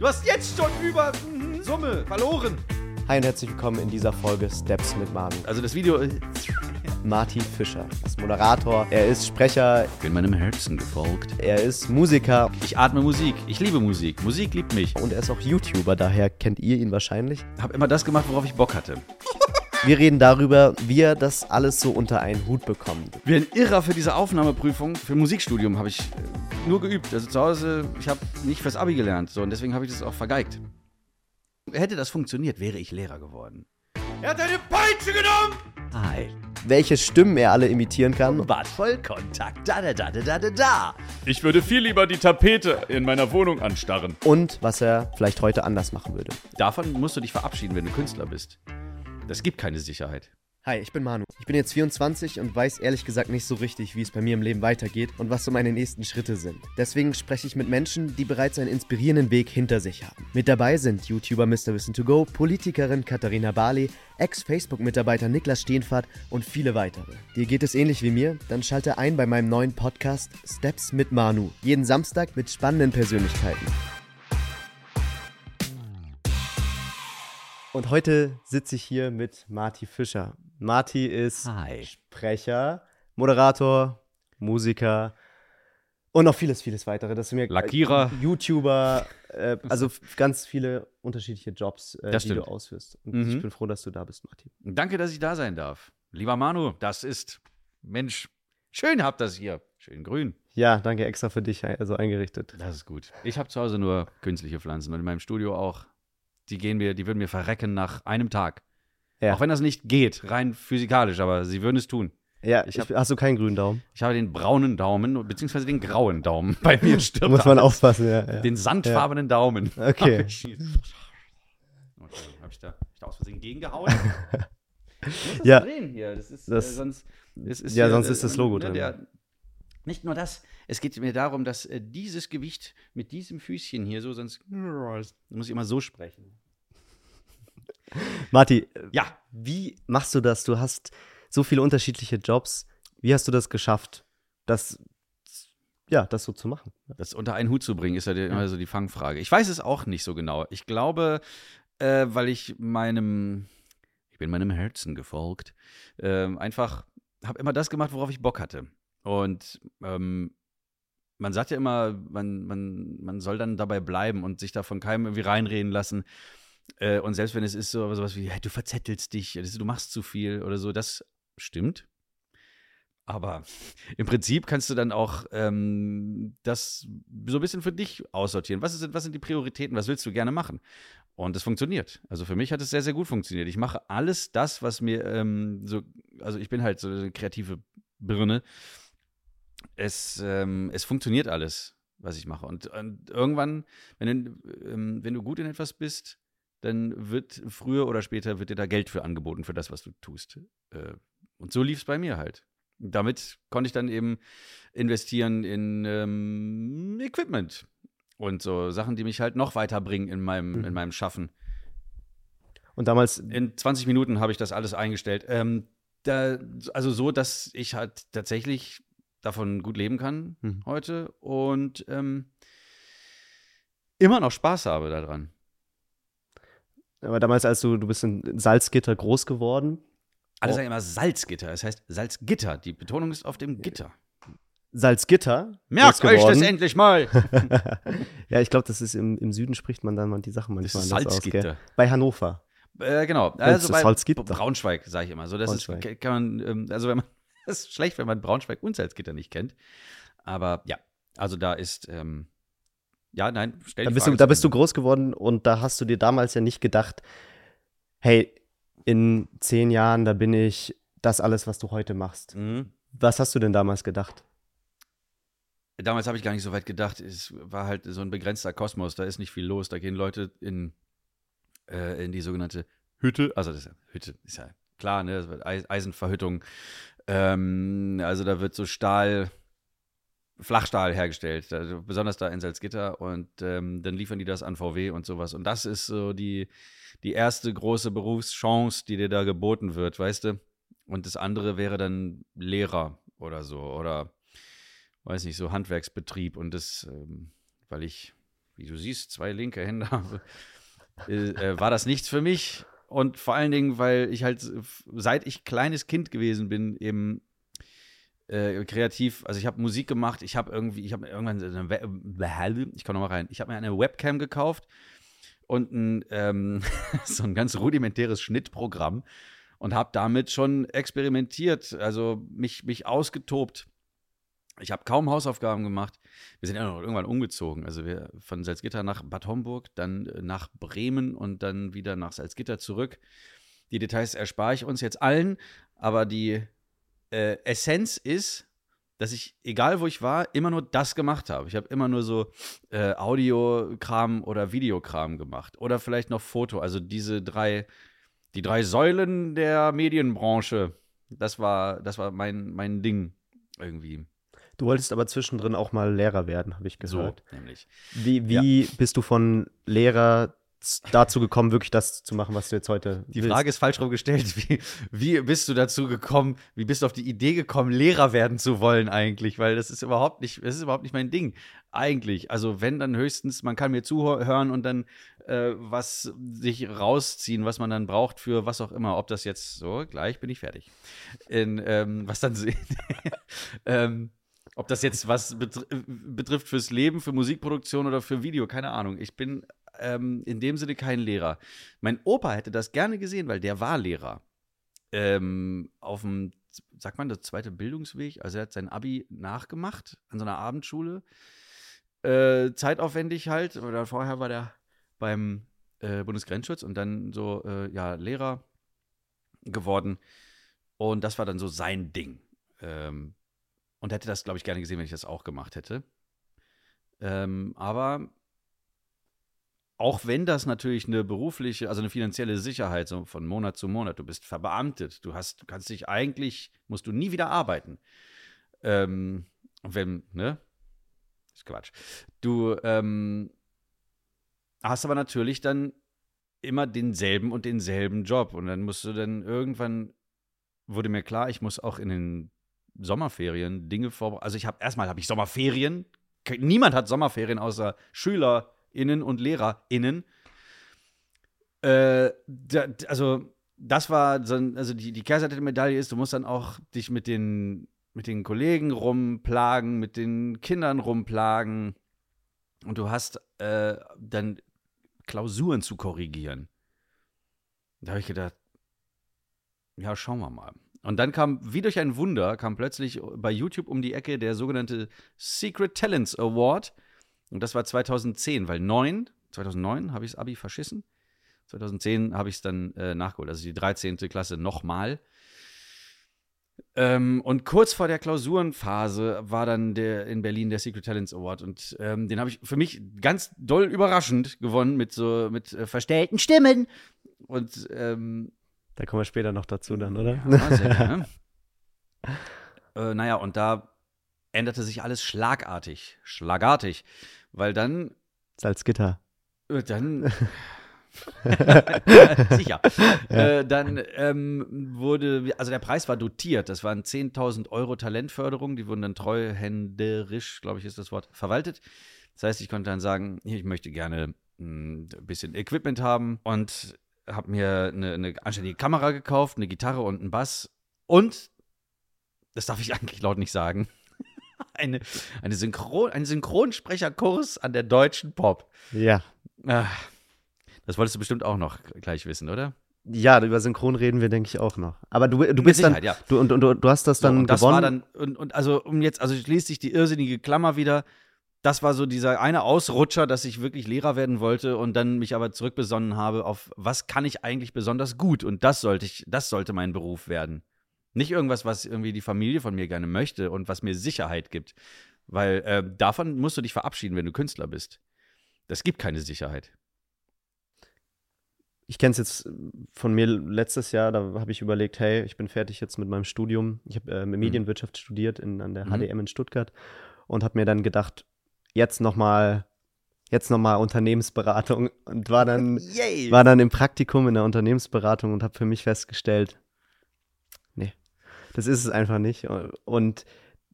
Du hast jetzt schon über mhm, Summe verloren. Hi und herzlich willkommen in dieser Folge Steps mit Manu. Also das Video. Martin Fischer ist Moderator, er ist Sprecher, Ich bin meinem Herzen gefolgt. er ist Musiker Ich atme Musik. Ich liebe Musik. Musik liebt mich. und er ist auch YouTuber, daher kennt ihr ihn wahrscheinlich. Hab immer das gemacht, worauf ich Bock hatte. Wir reden darüber, wie er das alles so unter einen Hut bekommt. Wie ein Irrer für diese Aufnahmeprüfung für Musikstudium habe ich äh, nur geübt. Also zu Hause, ich habe nicht fürs Abi gelernt. So, und deswegen habe ich das auch vergeigt. Hätte das funktioniert, wäre ich Lehrer geworden. Er hat eine Peitsche genommen! Hi. Welche Stimmen er alle imitieren kann Bad Vollkontakt. Da, da, da, da, da, da, da. Ich würde viel lieber die Tapete in meiner Wohnung anstarren. und was er vielleicht heute anders machen würde. Davon musst du dich verabschieden, wenn du Künstler bist. Das gibt keine Sicherheit. Hi, ich bin Manu. Ich bin jetzt 24 und weiß ehrlich gesagt nicht so richtig, wie es bei mir im Leben weitergeht und was so meine nächsten Schritte sind. Deswegen spreche ich mit Menschen, die bereits einen inspirierenden Weg hinter sich haben. Mit dabei sind YouTuber Mr. Wissen to Go, Politikerin Katharina Barley, Ex-Facebook-Mitarbeiter Niklas Steenfahrt und viele weitere. Dir geht es ähnlich wie mir? Dann schalte ein bei meinem neuen Podcast Steps mit Manu. Jeden Samstag mit spannenden Persönlichkeiten. Und heute sitze ich hier mit Marty Fischer. Marty ist Hi. Sprecher, Moderator, Musiker und noch vieles, vieles weitere. Das sind mir Lackierer. YouTuber, äh, also ganz viele unterschiedliche Jobs, äh, die du ausführst. Und Mhm. ich bin froh, dass du da bist, Marty. Danke, dass ich da sein darf. Lieber Manu, das ist. Mensch, schön habt das hier. Schön grün. Ja, danke extra für dich also eingerichtet. Das ist gut. Ich habe zu Hause nur künstliche Pflanzen und in meinem Studio auch. Die gehen mir, die würden mir verrecken nach einem Tag. Ja. Auch wenn das nicht geht, rein physikalisch, aber sie würden es tun. Ja, Ich ich hab- hast du keinen grünen Daumen? Ich habe den braunen Daumen, beziehungsweise den grauen Daumen. Bei mir stirbt muss man alles. aufpassen, ja. ja. Den sandfarbenen Daumen. Okay. Hab ich, hab ich da, hab ich da aus Versehen gegengehauen? Ja. das drehen hier. Das ist, Das- äh, sonst, das ist ja, hier, sonst äh, ist das Logo ne, drin. Der, nicht nur das, es geht mir darum, dass äh, dieses Gewicht mit diesem Füßchen hier so, sonst muss ich immer so sprechen. Marty, äh, Ja, wie machst du das? Du hast so viele unterschiedliche Jobs. Wie hast du das geschafft, das, ja, das so zu machen? das unter einen Hut zu bringen, ist ja die, immer so die Fangfrage. Ich weiß es auch nicht so genau. Ich glaube, äh, weil ich meinem, ich bin meinem Herzen gefolgt, ähm, einfach habe immer das gemacht, worauf ich Bock hatte. Und ähm, man sagt ja immer, man, man, man soll dann dabei bleiben und sich da von keinem irgendwie reinreden lassen. Äh, und selbst wenn es ist so sowas wie, hey, du verzettelst dich, du machst zu viel oder so, das stimmt. Aber im Prinzip kannst du dann auch ähm, das so ein bisschen für dich aussortieren. Was, ist, was sind die Prioritäten? Was willst du gerne machen? Und es funktioniert. Also für mich hat es sehr, sehr gut funktioniert. Ich mache alles das, was mir ähm, so, also ich bin halt so eine kreative Birne. Es, ähm, es funktioniert alles, was ich mache. Und, und irgendwann, wenn du, ähm, wenn du gut in etwas bist, dann wird früher oder später wird dir da Geld für angeboten für das, was du tust. Äh, und so lief es bei mir halt. Damit konnte ich dann eben investieren in ähm, Equipment und so Sachen, die mich halt noch weiterbringen in meinem, Mhm. in meinem Schaffen. Und damals, In 20 Minuten habe ich das alles eingestellt. Ähm, da, also so, dass ich halt tatsächlich davon gut leben kann Mhm. heute und ähm, immer noch Spaß habe daran. Aber damals, als du, du bist in Salzgitter groß geworden. Alle Oh. sagen immer Salzgitter. Es heißt Salzgitter. Die Betonung ist auf dem Gitter. Salzgitter. Merkt euch das endlich mal! ja, ich glaube, das ist im, im Süden spricht man dann mal die Sachen Das manchmal ist anders aus. Salzgitter. Bei Hannover. Äh, genau. ist Also bei Salzgitter. Braunschweig, sage ich immer. So, das ist, Braunschweig. kann man, ähm, also wenn man, das ist schlecht, wenn man Braunschweig und Salzgitter nicht kennt. Aber ja, also da ist, ähm, ja, nein, stell Da bist, Frage du, da bist du Ende. groß geworden und da hast du dir damals ja nicht gedacht, hey, in zehn Jahren, da bin ich das alles, was du heute machst. Mhm. Was hast du denn damals gedacht? Damals habe ich gar nicht so weit gedacht. Es war halt so ein begrenzter Kosmos. Da ist nicht viel los. Da gehen Leute in, äh, in die sogenannte Hütte. Also, das ist ja, Hütte ist ja klar, ne? Das wird Eis- Eisenverhüttung. Ähm, also, da wird so Stahl, Flachstahl hergestellt. Also, besonders da in Salzgitter. Und ähm, dann liefern die das an VW und sowas. Und das ist so die, die erste große Berufschance, die dir da geboten wird, weißt du? Und das andere wäre dann Lehrer oder so. Oder weiß nicht, so Handwerksbetrieb und das, ähm, weil ich wie du siehst, zwei linke Hände habe, äh, äh, war das nichts für mich. Und vor allen Dingen, weil ich halt, seit ich kleines Kind gewesen bin, eben äh, kreativ, also ich habe Musik gemacht, ich habe irgendwie, ich habe irgendwann, eine, ich komme nochmal rein, ich habe mir eine Webcam gekauft und ein, ähm, so ein ganz rudimentäres Schnittprogramm und habe damit schon experimentiert, also mich, mich ausgetobt. Ich habe kaum Hausaufgaben gemacht. Wir sind ja noch irgendwann umgezogen. Also wir von Salzgitter nach Bad Homburg, dann äh, nach Bremen und dann wieder nach Salzgitter zurück. Die Details erspare ich uns jetzt allen, aber die äh, Essenz ist, dass ich, egal wo ich war, immer nur das gemacht habe. Ich habe immer nur so äh, Audiokram oder Videokram gemacht. Oder vielleicht noch Foto. Also diese drei, die drei Säulen der Medienbranche. Das war, das war mein, mein Ding irgendwie. Du wolltest aber zwischendrin auch mal Lehrer werden, habe ich gehört. So, nämlich. Wie, wie ja. bist du von Lehrer dazu gekommen, wirklich das zu machen, was du jetzt heute Die Frage ist falsch rum gestellt. Wie, wie bist du dazu gekommen? Wie bist du auf die Idee gekommen, Lehrer werden zu wollen eigentlich? Weil das ist überhaupt nicht, das ist überhaupt nicht mein Ding. Eigentlich. Also wenn dann höchstens, man kann mir zuhören und dann äh, was sich rausziehen, was man dann braucht für was auch immer. Ob das jetzt so, gleich bin ich fertig. In, ähm, was dann ähm, ob das jetzt was betr betrifft fürs Leben, für Musikproduktion oder für Video, keine Ahnung. Ich bin ähm, in dem Sinne kein Lehrer. Mein Opa hätte das gerne gesehen, weil der war Lehrer. Ähm, auf dem, sagt man, das zweite Bildungsweg. Also er hat sein Abi nachgemacht an so einer Abendschule. Äh, zeitaufwendig halt. Oder vorher war der beim äh, Bundesgrenzschutz und dann so, äh, ja, Lehrer geworden. Und das war dann so sein Ding. Ähm, und hätte das, glaube ich, gerne gesehen, wenn ich das auch gemacht hätte. Ähm, aber auch wenn das natürlich eine berufliche, also eine finanzielle Sicherheit so von Monat zu Monat, du bist verbeamtet, du hast, du kannst dich eigentlich, musst du nie wieder arbeiten. Ähm, wenn, ne? Ist Quatsch. Du ähm, hast aber natürlich dann immer denselben und denselben Job. Und dann musst du dann irgendwann, wurde mir klar, ich muss auch in den Sommerferien Dinge vorbereiten. Also ich habe erstmal habe ich Sommerferien. Niemand hat Sommerferien außer Schüler Innen und LehrerInnen. Äh, da, also, das war so, also die, die Kehrseite der Medaille ist, du musst dann auch dich mit den, mit den Kollegen rumplagen, mit den Kindern rumplagen. Und du hast äh, dann Klausuren zu korrigieren. Da habe ich gedacht, ja, schauen wir mal. Und dann kam, wie durch ein Wunder, kam plötzlich bei YouTube um die Ecke der sogenannte Secret Talents Award. Und das war 2010, weil 9, 2009 habe ich das Abi verschissen. 2010 habe ich es dann äh, nachgeholt, also die 13. Klasse nochmal. Ähm, und kurz vor der Klausurenphase war dann der in Berlin der Secret Talents Award und ähm, den habe ich für mich ganz doll überraschend gewonnen mit so mit äh, verstellten Stimmen und ähm, da kommen wir später noch dazu dann, oder? Ja, sehr gerne. äh, naja, und da änderte sich alles schlagartig, schlagartig. Weil dann. Salzgitter. Äh, dann. Sicher. Ja. Äh, dann ähm, wurde, also der Preis war dotiert. Das waren 10.000 Euro Talentförderung. Die wurden dann treuhänderisch, glaube ich, ist das Wort, verwaltet. Das heißt, ich konnte dann sagen, ich möchte gerne hm, ein bisschen Equipment haben und habe mir eine, eine anständige Kamera gekauft, eine Gitarre und einen Bass und, das darf ich eigentlich laut nicht sagen, eine, eine Synchron, ein Synchronsprecherkurs an der Deutschen Pop. Ja. Ah, das wolltest du bestimmt auch noch gleich wissen, oder? Ja, über Synchron reden wir, denke ich, auch noch. Aber du, du bist dann, ja. du, und, und, du hast das dann so, und das gewonnen. War dann, und, und also, um jetzt, also schließt sich die irrsinnige Klammer wieder. Das war so dieser eine Ausrutscher, dass ich wirklich Lehrer werden wollte und dann mich aber zurückbesonnen habe auf, was kann ich eigentlich besonders gut? Und das sollte ich, das sollte mein Beruf werden. Nicht irgendwas, was irgendwie die Familie von mir gerne möchte und was mir Sicherheit gibt. Weil äh, davon musst du dich verabschieden, wenn du Künstler bist. Das gibt keine Sicherheit. Ich kenne es jetzt von mir letztes Jahr, da habe ich überlegt, hey, ich bin fertig jetzt mit meinem Studium. Ich habe äh, mhm. Medienwirtschaft mhm. studiert in, an der mhm. HDM in Stuttgart und habe mir dann gedacht, jetzt nochmal jetzt nochmal Unternehmensberatung und war dann, war dann im Praktikum in der Unternehmensberatung und habe für mich festgestellt, das ist es einfach nicht. Und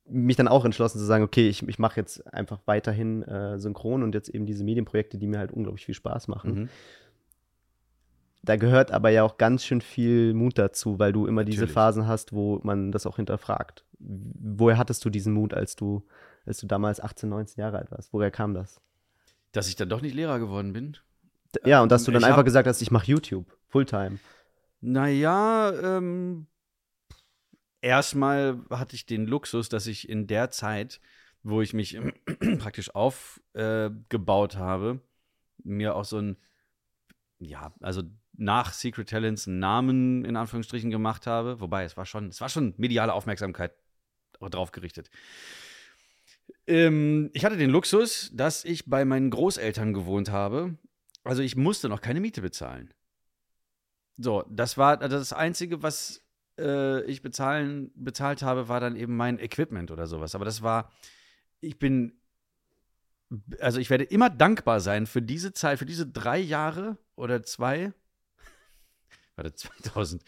mich dann auch entschlossen zu sagen, okay, ich, ich mache jetzt einfach weiterhin äh, synchron und jetzt eben diese Medienprojekte, die mir halt unglaublich viel Spaß machen. Mhm. Da gehört aber ja auch ganz schön viel Mut dazu, weil du immer diese Natürlich. Phasen hast, wo man das auch hinterfragt. Woher hattest du diesen Mut, als du, als du damals 18, 19 Jahre alt warst? Woher kam das? Dass ich dann doch nicht Lehrer geworden bin. Ja, und dass du dann ich einfach gesagt hast, ich mache YouTube, Fulltime. Naja, ähm, erstmal hatte ich den Luxus, dass ich in der Zeit, wo ich mich praktisch aufgebaut habe, mir auch so ein, ja, also nach Secret Talents einen Namen in Anführungsstrichen gemacht habe. Wobei, es war schon, es war schon mediale Aufmerksamkeit drauf gerichtet. Ähm, ich hatte den Luxus, dass ich bei meinen Großeltern gewohnt habe. Also ich musste noch keine Miete bezahlen. So, das war das Einzige, was äh, ich bezahlen, bezahlt habe, war dann eben mein Equipment oder sowas. Aber das war, ich bin, also ich werde immer dankbar sein für diese Zeit, für diese drei Jahre oder zwei, warte, 2011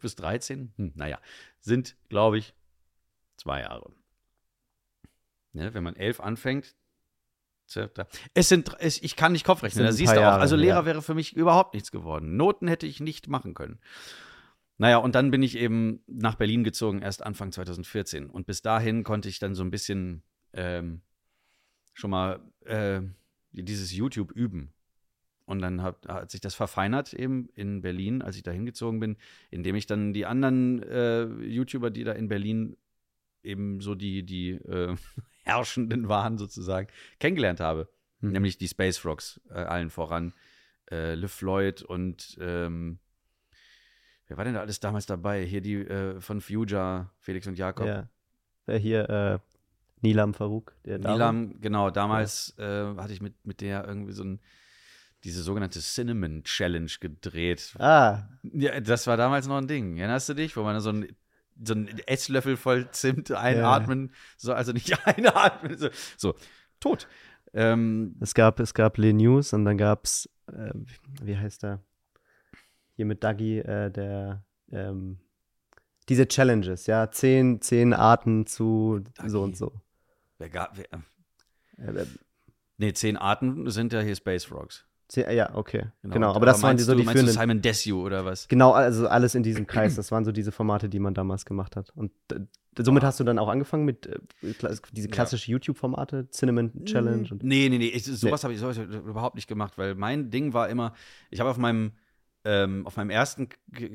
bis 13, hm, naja, sind, glaube ich, zwei Jahre. Ne, wenn man elf anfängt, es sind, es, ich kann nicht Kopfrechnen, da siehst du auch. Jahre, Also Lehrer ja. wäre für mich überhaupt nichts geworden. Noten hätte ich nicht machen können. Naja, und dann bin ich eben nach Berlin gezogen, erst Anfang 2014. Und bis dahin konnte ich dann so ein bisschen ähm, schon mal äh, dieses YouTube üben. Und dann hat, hat sich das verfeinert eben in Berlin, als ich da hingezogen bin, indem ich dann die anderen äh, YouTuber, die da in Berlin eben so die, die äh, Herrschenden waren sozusagen, kennengelernt habe. Mhm. Nämlich die Space Frogs, äh, allen voran. Äh, Liv Floyd und ähm, wer war denn da alles damals dabei? Hier die äh, von Fuja, Felix und Jakob. Ja. Äh, hier, äh, Nilam Farouk, der. Nilam, genau, damals äh, hatte ich mit, mit der irgendwie so ein, diese sogenannte Cinnamon Challenge gedreht. Ah, Ja, das war damals noch ein Ding. Erinnerst du dich? Wo man so ein so einen Esslöffel voll Zimt einatmen, so, also nicht einatmen, so, so tot. Ähm, es gab, es gab Le News und dann gab es, äh, wie heißt der? Hier mit Dagi, äh, der, ähm, diese Challenges, ja, zehn, zehn Arten zu so Dagi. und so. wer gab, wer, Äh, äh, nee, zehn Arten sind ja hier Space Frogs. Ja, okay, genau. Aber, Und- das waren die so du, die meinst du führenden. Simon Desue oder was? Genau, also alles in diesem Kreis. Das waren so diese Formate, die man damals gemacht hat. Und äh, somit hast du dann auch angefangen mit äh, diese Ja. klassische YouTube-Formate, Cinnamon Challenge und Nee, nee, nee, ich, sowas habe ich, sowas hab ich überhaupt nicht gemacht, weil mein Ding war immer, ich habe auf meinem, ähm, auf meinem ersten,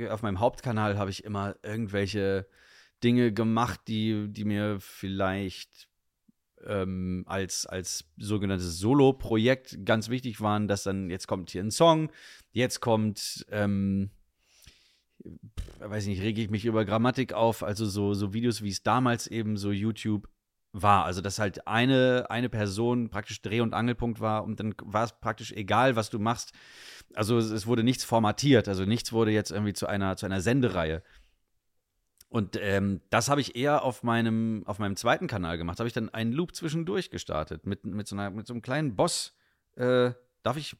auf meinem Hauptkanal habe ich immer irgendwelche Dinge gemacht, die, die mir vielleicht ähm, als, als sogenanntes Solo-Projekt ganz wichtig waren, dass dann, jetzt kommt hier ein Song, jetzt kommt, ähm, weiß nicht, rege ich mich über Grammatik auf, also so, so Videos, wie es damals eben so YouTube war. Also, dass halt eine, eine Person praktisch Dreh- und Angelpunkt war und dann war es praktisch egal, was du machst. Also, es, es wurde nichts formatiert, also nichts wurde jetzt irgendwie zu einer, zu einer Sendereihe. Und ähm, das habe ich eher auf meinem, auf meinem zweiten Kanal gemacht. Habe ich dann einen Loop zwischendurch gestartet mit, mit, so, einer, mit so einem kleinen Boss. Äh, darf ich,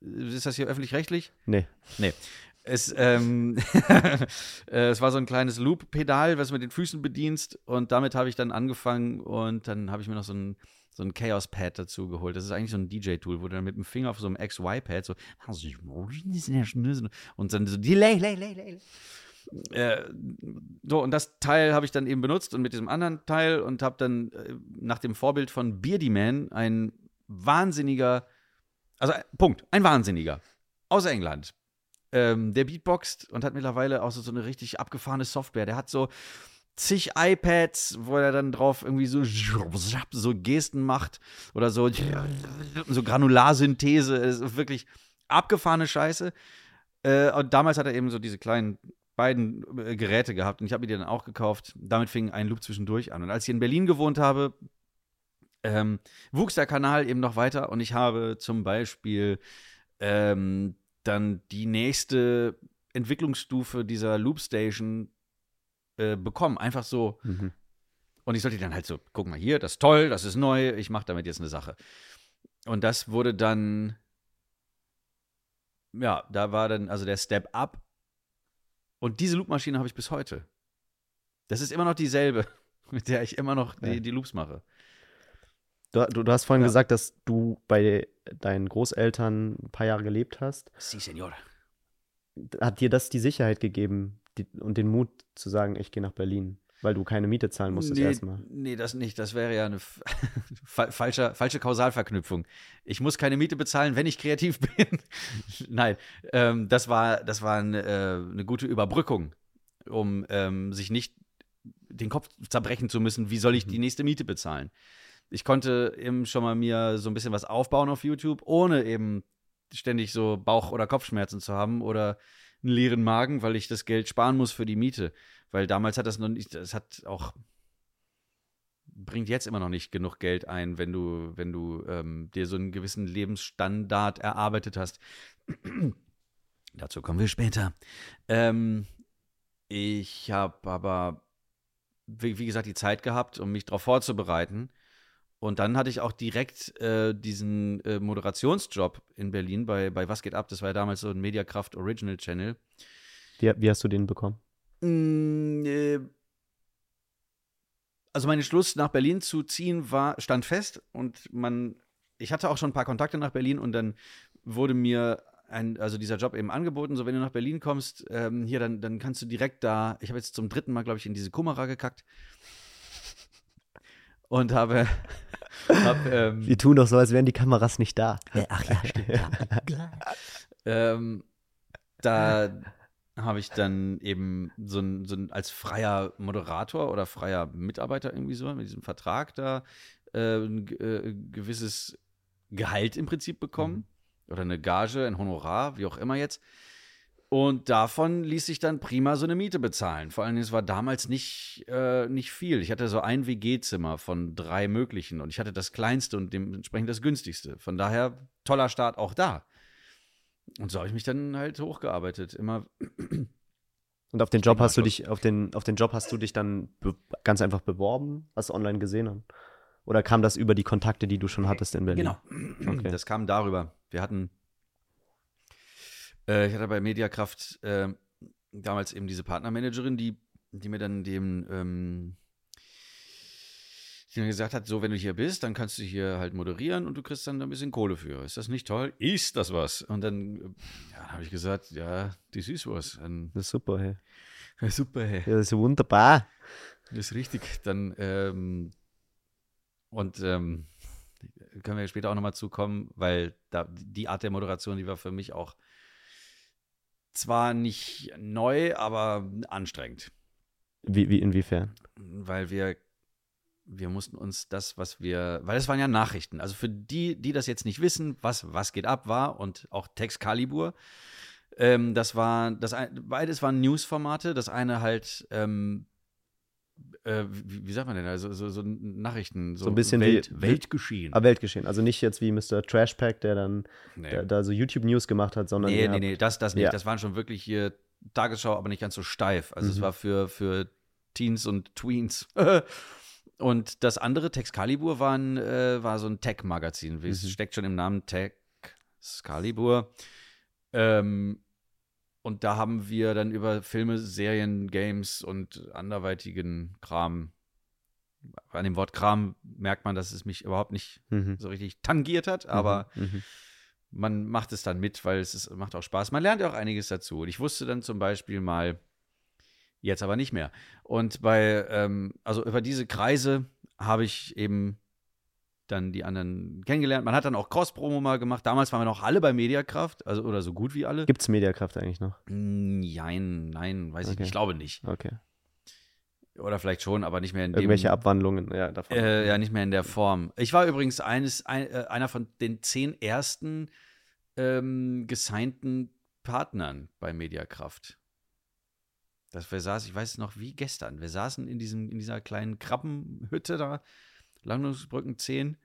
ist das hier öffentlich-rechtlich? nee. Nee. Es, ähm, äh, es war so ein kleines Loop-Pedal, was du mit den Füßen bedienst. Und damit habe ich dann angefangen und dann habe ich mir noch so ein, so ein Chaos-Pad dazu geholt. Das ist eigentlich so ein DJ-Tool, wo du dann mit dem Finger auf so einem XY-Pad so und dann so Delay, Delay, Delay. Äh, so, und das Teil habe ich dann eben benutzt und mit diesem anderen Teil und habe dann äh, nach dem Vorbild von Beardy Man ein wahnsinniger, also äh, Punkt, ein Wahnsinniger aus England. Ähm, der beatboxt und hat mittlerweile auch so, so eine richtig abgefahrene Software. Der hat so zig iPads, wo er dann drauf irgendwie so, so Gesten macht oder so, so Granularsynthese. Es ist wirklich abgefahrene Scheiße. Äh, und damals hat er eben so diese kleinen beiden äh, Geräte gehabt und ich habe mir die dann auch gekauft. Damit fing ein Loop zwischendurch an. Und als ich in Berlin gewohnt habe, ähm, wuchs der Kanal eben noch weiter und ich habe zum Beispiel ähm, dann die nächste Entwicklungsstufe dieser Loopstation äh, bekommen. Einfach so. Mhm. Und ich sollte dann halt so, guck mal hier, das ist toll, das ist neu, ich mache damit jetzt eine Sache. Und das wurde dann, ja, da war dann also der Step Up. Und diese Loopmaschine habe ich bis heute. Das ist immer noch dieselbe. mit der ich immer noch die, Ja. die Loops mache. Du, du, du hast vorhin Ja. gesagt, dass du bei deinen Großeltern ein paar Jahre gelebt hast. Si, Senor. Hat dir das die Sicherheit gegeben die, und den Mut zu sagen, ich gehe nach Berlin? Weil du keine Miete zahlen musstest nee, erstmal. nee, das nicht. Das wäre ja eine falsche, falsche Kausalverknüpfung. Ich muss keine Miete bezahlen, wenn ich kreativ bin. Nein, ähm, das war, das war eine, äh, eine gute Überbrückung, um ähm, sich nicht den Kopf zerbrechen zu müssen, wie soll ich die nächste Miete bezahlen. Ich konnte eben schon mal mir so ein bisschen was aufbauen auf YouTube, ohne eben ständig so Bauch- oder Kopfschmerzen zu haben oder einen leeren Magen, weil ich das Geld sparen muss für die Miete. Weil damals hat das noch nicht, das hat auch, bringt jetzt immer noch nicht genug Geld ein, wenn du, wenn du ähm, dir so einen gewissen Lebensstandard erarbeitet hast. Dazu kommen wir später. Ähm, ich habe aber, wie, wie gesagt, die Zeit gehabt, um mich darauf vorzubereiten. Und dann hatte ich auch direkt äh, diesen äh, Moderationsjob in Berlin bei, bei Was geht ab? Das war ja damals so ein Mediakraft Original Channel. Wie, wie hast du den bekommen? Mm, äh, Also mein Schluss nach Berlin zu ziehen war stand fest und man ich hatte auch schon ein paar Kontakte nach Berlin und dann wurde mir ein, also dieser Job eben angeboten, so wenn du nach Berlin kommst, ähm, hier dann dann kannst du direkt da. Ich habe jetzt zum dritten Mal glaube ich in diese Kummerer gekackt und habe hab, ähm, Wir tun doch so, als wären die Kameras nicht da. Ach ja, stimmt. Ja. ähm, da habe ich dann eben so ein, so ein als freier Moderator oder freier Mitarbeiter irgendwie so mit diesem Vertrag da äh, ein äh, gewisses Gehalt im Prinzip bekommen oder eine Gage, ein Honorar, wie auch immer jetzt. Und davon ließ sich dann prima so eine Miete bezahlen. Vor allem, es war damals nicht, äh, nicht viel. Ich hatte so ein WG-Zimmer von drei möglichen und ich hatte das kleinste und dementsprechend das günstigste. Von daher toller Start auch da. Und so habe ich mich dann halt hochgearbeitet. Immer Und auf den Job hast du dich, auf den, auf den Job hast du dich dann ganz einfach beworben, hast du online gesehen hast? Oder kam das über die Kontakte, die du schon hattest in Berlin? Genau. Okay. Das kam darüber. Wir hatten, äh, ich hatte bei Mediakraft äh, damals eben diese Partnermanagerin, die, die mir dann dem, ähm, die mir gesagt hat, so, wenn du hier bist, dann kannst du hier halt moderieren und du kriegst dann ein bisschen Kohle für. Ist das nicht toll? Ist das was? Und dann äh, ja, habe ich gesagt, ja, das ist was. Dann, Das ist super, hey. ja, super, hey. Ja, das ist wunderbar. Das ist richtig. Dann, ähm, und ähm, können wir später auch nochmal zukommen, weil da die Art der Moderation, die war für mich auch zwar nicht neu, aber anstrengend. Wie, wie, inwiefern? Weil wir, wir mussten uns das, was wir, weil es waren ja Nachrichten. Also für die, die das jetzt nicht wissen, was, was geht ab war und auch Textkalibur, ähm, das war, das beides waren Newsformate. Das eine halt, ähm, äh, wie, wie sagt man denn, also so, so Nachrichten, so, So ein bisschen Welt, wie- Weltgeschehen. Ah, Weltgeschehen. Also nicht jetzt wie Mr. Trashpack, der dann nee. da, da so YouTube-News gemacht hat, sondern nee, nee, nee, das, das nicht. Ja. Das waren schon wirklich hier Tagesschau, aber nicht ganz so steif. Also es Mhm. war für, für Teens und Tweens. und das andere, Texcalibur, war, ein, äh, war so ein Tech-Magazin. Es Mhm. steckt schon im Namen Texcalibur. Ähm, und da haben wir dann über Filme, Serien, Games und anderweitigen Kram. An dem Wort Kram merkt man, dass es mich überhaupt nicht Mhm. so richtig tangiert hat, aber Mhm. man macht es dann mit, weil es ist, macht auch Spaß. Man lernt ja auch einiges dazu. Und ich wusste dann zum Beispiel mal, jetzt aber nicht mehr. Und bei, ähm, also über diese Kreise habe ich eben dann die anderen kennengelernt. Man hat dann auch Cross-Promo mal gemacht. Damals waren wir noch alle bei Mediakraft, also oder so gut wie alle. Gibt's Mediakraft eigentlich noch? Nein, nein, weiß ich Okay. nicht. Ich glaube nicht. Okay. Oder vielleicht schon, aber nicht mehr in dem. Irgendwelche Abwandlungen, ja, davon. Äh, ja, nicht mehr in der Form. Ich war übrigens eines, ein, äh, einer von den zehn ersten ähm, gesignten Partnern bei Mediakraft. Das wir saßen, ich weiß es noch wie gestern. Wir saßen in, diesem, in dieser kleinen Krabbenhütte da, Landungsbrücken 10,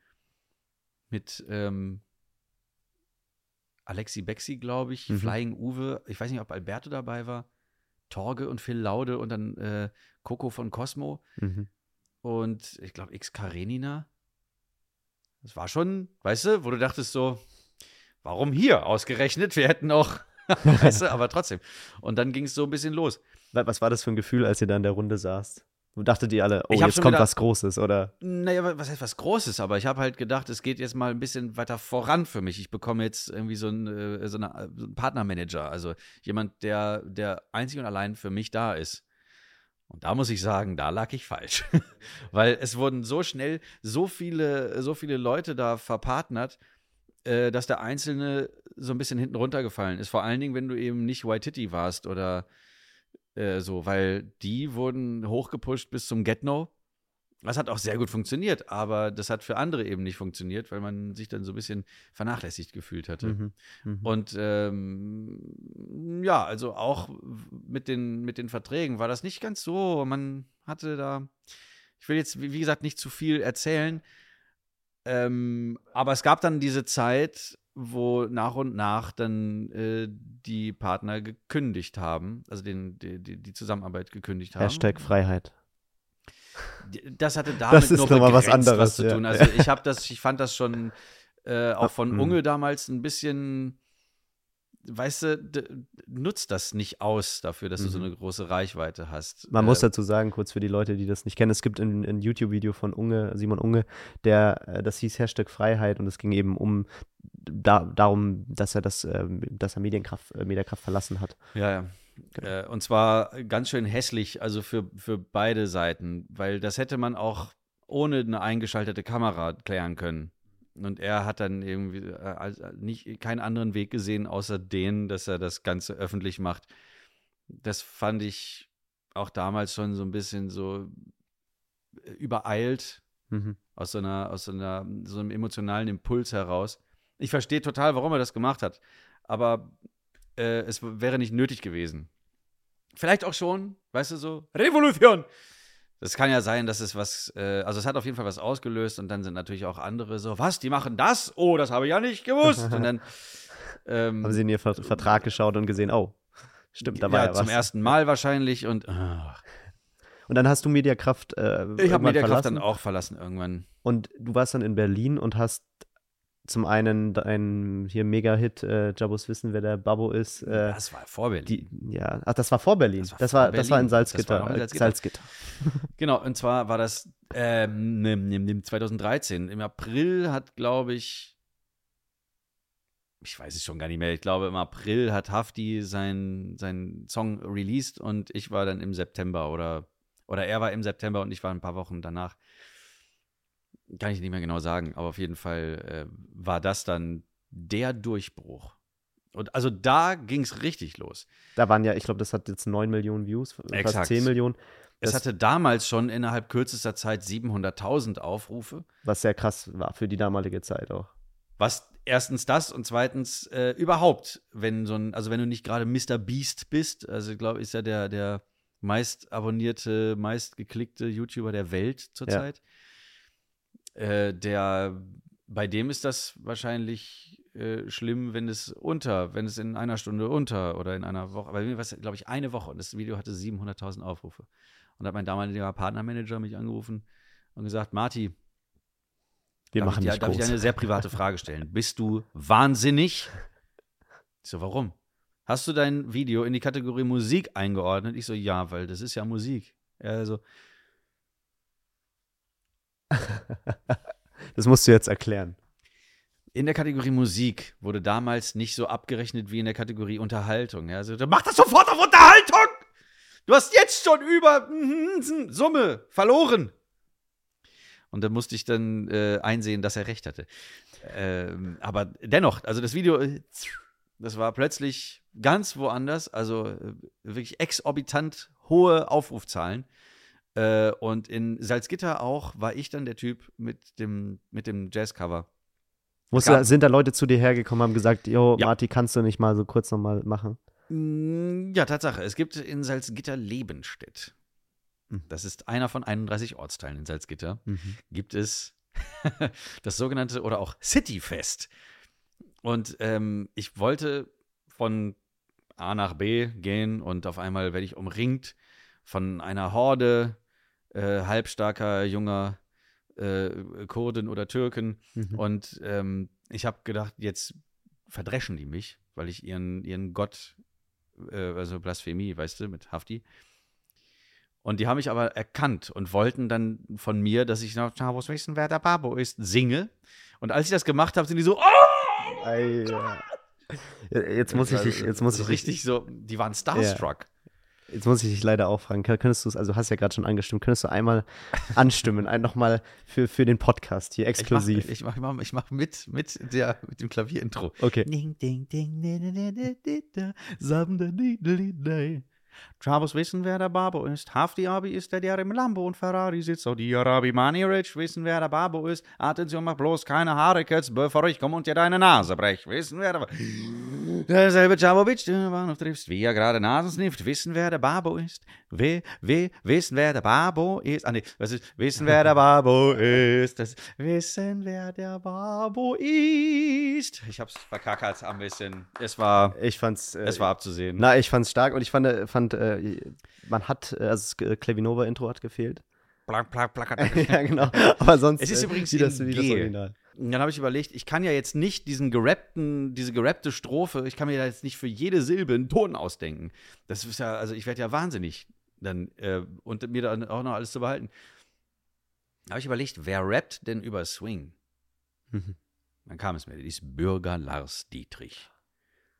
mit ähm, Alexi Bexi, glaube ich, Mhm. Flying Uwe, ich weiß nicht, ob Alberto dabei war, Torge und Phil Laude und dann äh, Coco von Cosmo Mhm. und ich glaube X Karenina. Das war schon, weißt du, wo du dachtest so, warum hier ausgerechnet? Wir hätten auch, weißt du, aber trotzdem. Und dann ging es so ein bisschen los. Wa- Was war das für ein Gefühl, als ihr da in der Runde saßt? Dachtet ihr alle, oh, jetzt kommt gedacht- was Großes, oder? Naja, wa- was heißt was Großes, aber ich habe halt gedacht, es geht jetzt mal ein bisschen weiter voran für mich. Ich bekomme jetzt irgendwie so einen, äh, so eine, so einen Partnermanager, also jemand, der, der einzig und allein für mich da ist. Und da muss ich sagen, da lag ich falsch. Weil es wurden so schnell so viele, so viele Leute da verpartnert, äh, dass der Einzelne so ein bisschen hinten runtergefallen ist. Vor allen Dingen, wenn du eben nicht White Titty warst oder äh, so, weil die wurden hochgepusht bis zum Get-No. Das hat auch sehr gut funktioniert, aber das hat für andere eben nicht funktioniert, weil man sich dann so ein bisschen vernachlässigt gefühlt hatte. Mhm. Mhm. Und ähm, ja, also auch mit den, mit den Verträgen war das nicht ganz so. Man hatte da, ich will jetzt, wie wie gesagt, nicht zu viel erzählen, ähm, aber es gab dann diese Zeit, wo nach und nach dann äh, die Partner gekündigt haben, also den, die, die, Zusammenarbeit gekündigt haben. Hashtag Freiheit. Das hatte damit ist nur noch mal was anderes, zu ja. tun. Also ich habe das, ich fand das schon äh, auch von Mhm. Unge damals ein bisschen, weißt du, nutzt das nicht aus dafür, dass du so Mhm. eine große Reichweite hast. Man Äh, muss dazu sagen, kurz für die Leute, die das nicht kennen, es gibt ein, ein YouTube-Video von Unge, Simon Unge, der, äh, das hieß Hashtag Freiheit und es ging eben um da, darum, dass er das, ähm, dass er Medienkraft, äh, Mediakraft verlassen hat. Ja, ja. Genau. Äh, und zwar ganz schön hässlich, also für, für beide Seiten, weil das hätte man auch ohne eine eingeschaltete Kamera klären können. Und er hat dann irgendwie äh, als- nicht, keinen anderen Weg gesehen, außer den, dass er das Ganze öffentlich macht. Das fand ich auch damals schon so ein bisschen so äh, übereilt Mhm. aus so einer, aus so einer, so einem emotionalen Impuls heraus. Ich verstehe total, warum er das gemacht hat, aber äh, es wäre nicht nötig gewesen. Vielleicht auch schon, weißt du so, Revolution! Das kann ja sein, dass es was, äh, also es hat auf jeden Fall was ausgelöst und dann sind natürlich auch andere so, was, die machen das? Oh, das habe ich ja nicht gewusst. Und dann ähm, Haben sie in ihr Ver Vertrag geschaut und gesehen, oh, stimmt, da war ja, ja zum was. ersten Mal wahrscheinlich und ach, Und dann hast du Mediakraft äh, ich habe Mediakraft verlassen dann auch verlassen irgendwann. und du warst dann in Berlin und hast zum einen deinen hier Mega-Hit, äh, Jabos wissen, wer der Babbo ist. Äh, das war vor Berlin. die, ja, ach, das war vor Berlin. Das war Das war, das war in Berlin. Das war Salzgitter. in äh, Salzgitter. Salzgitter. Genau, und zwar war das ähm, im, im, im 2013. Im April hat, glaube ich, ich weiß es schon gar nicht mehr, ich glaube, im April hat Hafti seinen sein Song released und ich war dann im September oder, oder er war im September und ich war ein paar Wochen danach. Kann ich nicht mehr genau sagen, aber auf jeden Fall äh, war das dann der Durchbruch. Und also da ging es richtig los. Da waren ja, ich glaube, das hat jetzt 9 Millionen Views, fast Exakt. 10 Millionen, Es Das- hatte damals schon innerhalb kürzester Zeit 700.000 Aufrufe. was sehr krass war für die damalige Zeit auch. Was erstens das und zweitens äh, überhaupt, wenn so ein, also wenn du nicht gerade Mr. Beast bist, also ich glaube, ist ja der, der meist abonnierte, meist geklickte YouTuber der Welt zurzeit. Äh, der, bei dem ist das wahrscheinlich äh, schlimm, wenn es unter, wenn es in einer Stunde unter oder in einer Woche, bei mir war es, glaube ich, eine Woche und das Video hatte 700.000 Aufrufe. Und da hat mein damaliger Partnermanager mich angerufen und gesagt, Marti, Wir machen ich, nicht darf ich dir eine sehr private Frage stellen? Bist du wahnsinnig? Ich so, warum? Hast du dein Video in die Kategorie Musik eingeordnet? Ich so, ja, weil das ist ja Musik. Er so, Das musst du jetzt erklären. in der Kategorie Musik wurde damals nicht so abgerechnet wie in der Kategorie Unterhaltung. Also, mach das sofort auf Unterhaltung! Du hast jetzt schon über mhm, Summe verloren. Und da musste ich dann äh, einsehen, dass er recht hatte. Ähm, aber dennoch, also das Video, äh, das war plötzlich ganz woanders, also äh, wirklich exorbitant hohe Aufrufzahlen. Äh, und in Salzgitter auch war ich dann der Typ mit dem, mit dem Jazzcover. Musst gab- du, sind da Leute zu dir hergekommen, haben gesagt, yo, Ja. Marti, kannst du nicht mal so kurz nochmal machen? Mm, Ja, Tatsache. Es gibt in Salzgitter Lebenstedt. Mhm. Das ist einer von 31 Ortsteilen in Salzgitter. Mhm. Gibt es das sogenannte oder auch Cityfest. Und ähm, ich wollte von A nach B gehen und auf einmal werde ich umringt von einer Horde äh, halbstarker junger äh, Kurden oder Türken. Mhm. Und ähm, ich habe gedacht, jetzt verdreschen die mich, weil ich ihren, ihren Gott, äh, also Blasphemie, weißt du, mit Hafti. Und die haben mich aber erkannt und wollten dann von mir, dass ich noch, na, was wissen, wer der Babo ist, singe. Und als ich das gemacht habe, sind die so, oh! Jetzt muss ich dich, jetzt muss ich dich, richtig so, die waren starstruck. Jetzt muss ich dich leider auch fragen. Kön- Könntest du es, also hast ja gerade schon angestimmt, könntest du einmal anstimmen, ein nochmal für, für den Podcast hier exklusiv. Ich mach, ich mach, ich mach mit, mit, der, mit dem Klavierintro. Okay. Ding, ding, ding, Trabos wissen, wer der Babo ist. Hafti Abi ist der, der im Lambo und Ferrari sitzt. Die Arabi Money Rich wissen, wer der Babo ist. Attention, mach bloß keine Haare jetzt, bevor ich komme und dir deine Nase brech. Wissen, wer der Derselbe Czabovic, den du am Bahnhof triffst, wie er gerade Nasen snifft. Wissen, wer der Babo ist. We, we, wissen, wer der Babo ist. Ah, nee, was ist? Wissen, wer der Babo ist. Das Wissen, wer der Babo ist. Ich hab's verkackert ein bisschen. Es war, Ich fand's. Äh, es war abzusehen. Na, ich fand's stark und ich fand, äh, fand äh, man hat, äh, also das Clavinova-Intro hat gefehlt. Plank, plank, plank, ja, genau. Aber sonst. Es ist äh, übrigens wie das, wie das. Original. Und dann habe ich überlegt, ich kann ja jetzt nicht diesen gerappten, diese gerappte Strophe, ich kann mir da jetzt nicht für jede Silbe einen Ton ausdenken. Das ist ja, also ich werde ja wahnsinnig dann äh, und mir dann auch noch alles zu behalten. Da habe ich überlegt, wer rappt denn über Swing? Mhm. Dann kam es mir, das ist Bürger Lars Dietrich.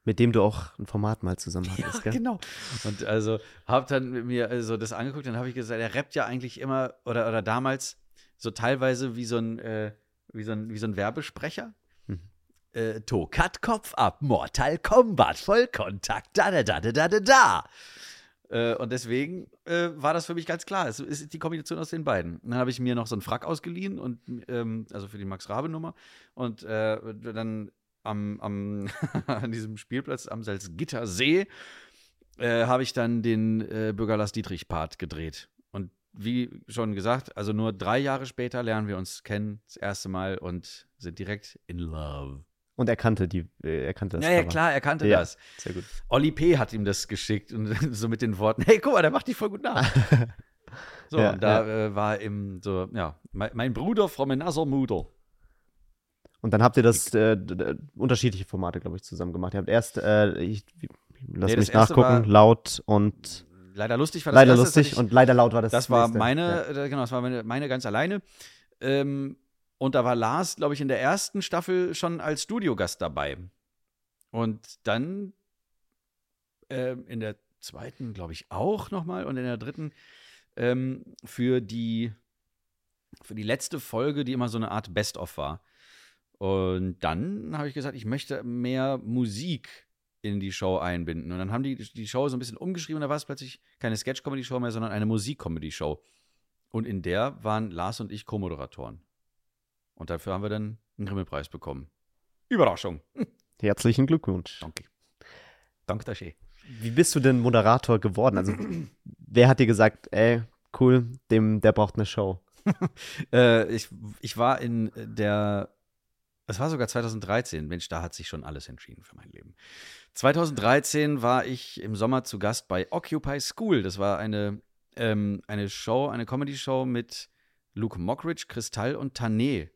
Mit dem du auch ein Format mal zusammen hattest, gell? genau. Und also habe dann mir also das angeguckt, dann habe ich gesagt, er rappt ja eigentlich immer oder, oder damals so teilweise wie so ein, äh, wie so ein, wie so ein Werbesprecher. Mhm. Äh, Tokat Kopf ab, Mortal Kombat, Vollkontakt, da da da da da da da. Äh, und deswegen äh, war das für mich ganz klar. Es ist die Kombination aus den beiden. Und dann habe ich mir noch so einen Frack ausgeliehen und ähm, also für die Max Rabe Nummer und äh, dann am, am an diesem Spielplatz am Salzgittersee äh, habe ich dann den äh, Bürger Lars Dietrich Part gedreht. Und wie schon gesagt, also nur drei Jahre später lernen wir uns kennen, das erste Mal und sind direkt in love. Und er kannte die, äh, er kannte das. Ja, ja, klar, er kannte Ja. das. Sehr gut. Olli P. hat ihm das geschickt und so mit den Worten, hey, guck mal, der macht dich voll gut nach. so, Ja, und da äh, war eben so, ja, mein, mein Bruder from another Mutter. Und dann habt ihr das äh, unterschiedliche Formate, glaube ich, zusammen gemacht. Ihr habt erst, äh, ich, lass Nee, mich nachgucken, laut und Leider lustig war das leider erste, lustig ich- und leider laut war das. Das war nächste. meine, Ja. äh, genau, das war meine, meine ganz alleine. Ähm, und da war Lars, glaube ich, in der ersten Staffel schon als Studiogast dabei. Und dann ähm, in der zweiten, glaube ich, auch nochmal und in der dritten ähm, für die für die letzte Folge, die immer so eine Art Best-of war. Und dann habe ich gesagt, ich möchte mehr Musik in die Show einbinden. Und dann haben die die Show so ein bisschen umgeschrieben und da war es plötzlich keine Sketch-Comedy-Show mehr, sondern eine Musik-Comedy-Show. Und in der waren Lars und ich Co-Moderatoren. Und dafür haben wir dann einen Grimme-Preis bekommen. Überraschung. Herzlichen Glückwunsch. Danke. Danke, Tasche. Wie bist du denn Moderator geworden? Also, wer hat dir gesagt, ey, cool, dem, der braucht eine Show? Äh, ich, ich war in der, es war sogar 2013, Mensch, da hat sich schon alles entschieden für mein Leben. 2013 war ich im Sommer zu Gast bei Occupy School. Das war eine, ähm, eine Show, eine Comedy-Show mit Luke Mockridge, Kristall und Tané.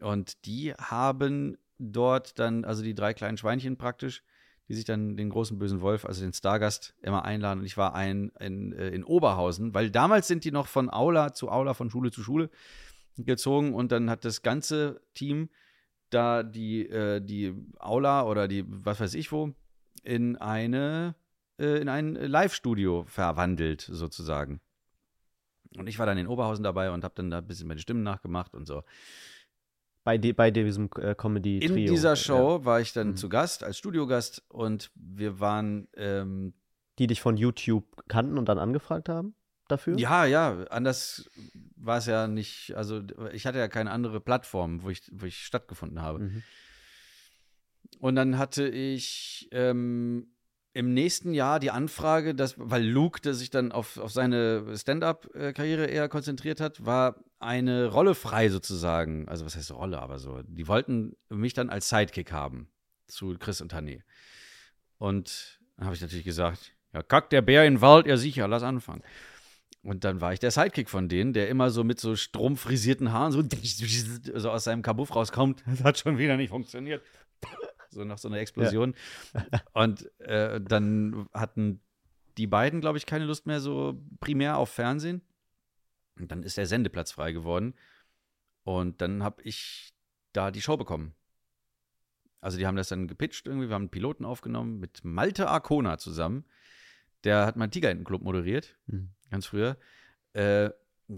Und die haben dort dann, also die drei kleinen Schweinchen praktisch, die sich dann den großen bösen Wolf, also den Stargast, immer einladen. Und ich war ein, in, äh, in Oberhausen, weil damals sind die noch von Aula zu Aula, von Schule zu Schule gezogen. Und dann hat das ganze Team da die, äh, die Aula oder die, was weiß ich wo, in eine, äh, in ein Live-Studio verwandelt, sozusagen. Und ich war dann in Oberhausen dabei und habe dann da ein bisschen meine Stimmen nachgemacht und so. Bei, di- bei diesem äh, Comedy-Trio. In dieser Show war ich dann Mhm. zu Gast, als Studiogast und wir waren, ähm, Die dich von YouTube kannten und dann angefragt haben dafür? ja, ja, anders war es ja nicht, also ich hatte ja keine andere Plattform, wo ich, wo ich stattgefunden habe. Mhm. Und dann hatte ich ähm, im nächsten Jahr die Anfrage, dass, weil Luke, der sich dann auf, auf seine Stand-up-Karriere eher konzentriert hat, war eine Rolle frei sozusagen. Also was heißt Rolle, aber so. Die wollten mich dann als Sidekick haben zu Chris und Tané. Und dann habe ich natürlich gesagt, ja, kackt der Bär in den Wald, ja sicher, lass anfangen. Und dann war ich der Sidekick von denen, der immer so mit so stromfrisierten Haaren so, so aus seinem Kabuff rauskommt. Das hat schon wieder nicht funktioniert. So nach so einer Explosion. Und äh, dann hatten die beiden, glaube ich, keine Lust mehr so primär auf Fernsehen. Und dann ist der Sendeplatz frei geworden. Und dann habe ich da die Show bekommen. Also die haben das dann gepitcht irgendwie. Wir haben einen Piloten aufgenommen mit Malte Arcona zusammen. Der hat mal Tigerentenclub moderiert, Mhm. Ganz früher. Äh,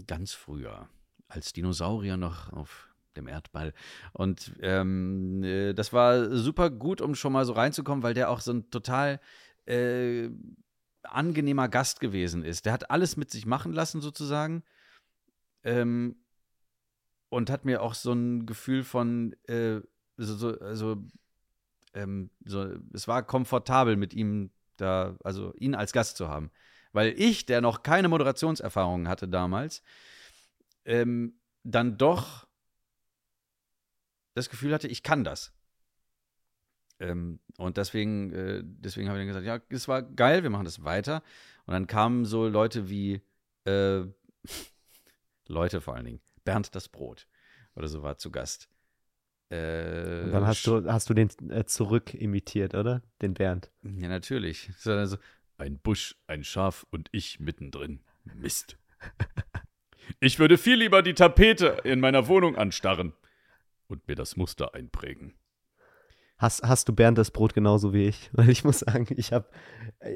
ganz früher, als Dinosaurier noch auf dem Erdball. Und ähm, äh, das war super gut, um schon mal so reinzukommen, weil der auch so ein total äh, angenehmer Gast gewesen ist. Der hat alles mit sich machen lassen, sozusagen. Ähm, und hat mir auch so ein Gefühl von, äh, so, so, also, ähm, so, es war komfortabel mit ihm da, also ihn als Gast zu haben. Weil ich, der noch keine Moderationserfahrung hatte damals, ähm, dann doch das Gefühl hatte, ich kann das. Ähm, und deswegen, äh, deswegen habe ich dann gesagt, ja, es war geil, wir machen das weiter. Und dann kamen so Leute wie, äh, Leute vor allen Dingen, Bernd das Brot oder so war zu Gast. Äh, Und dann hast du, hast du den äh, zurück imitiert, oder? Den Bernd. Ja, natürlich. So, also, Ein Busch, ein Schaf und ich mittendrin. Mist. Ich würde viel lieber die Tapete in meiner Wohnung anstarren und mir das Muster einprägen. Hast, hast du Bernd das Brot genauso wie ich? Weil ich muss sagen, ich habe,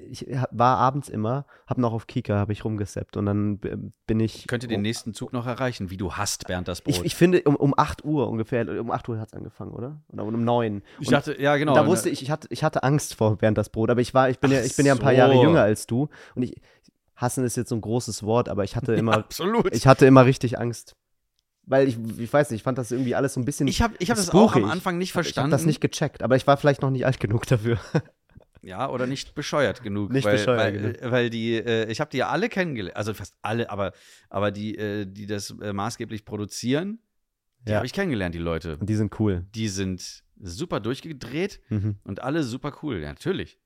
ich war abends immer, habe noch auf Kika, habe ich rumgesappt und dann bin ich. ich könnte den nächsten Zug noch erreichen, wie du hast, Bernd das Brot. Ich, ich finde, um, um 8 Uhr ungefähr, um 8 Uhr hat es angefangen, oder? Oder um 9. Ich dachte, ja, genau. Und da ne- wusste ich, ich hatte, ich hatte Angst vor Bernd das Brot, aber ich war, ich bin ja, ich bin ja ein paar so. Jahre jünger als du und ich, hassen ist jetzt so ein großes Wort, aber ich hatte immer, Absolut. ich hatte immer richtig Angst. Weil ich, ich weiß nicht, ich fand das irgendwie alles so ein bisschen. Ich habe ich hab das auch am. Anfang nicht Ich habe verstanden. das nicht gecheckt, aber ich war vielleicht noch nicht alt genug dafür. Ja, oder nicht bescheuert genug. Nicht weil, bescheuert weil, genug. weil die, äh, ich habe die ja alle kennengelernt, also fast alle, aber, aber die, äh, die das äh, maßgeblich produzieren, die Ja. habe ich kennengelernt, die Leute. Und die sind cool. Die sind super durchgedreht Mhm. und alle super cool, ja, natürlich.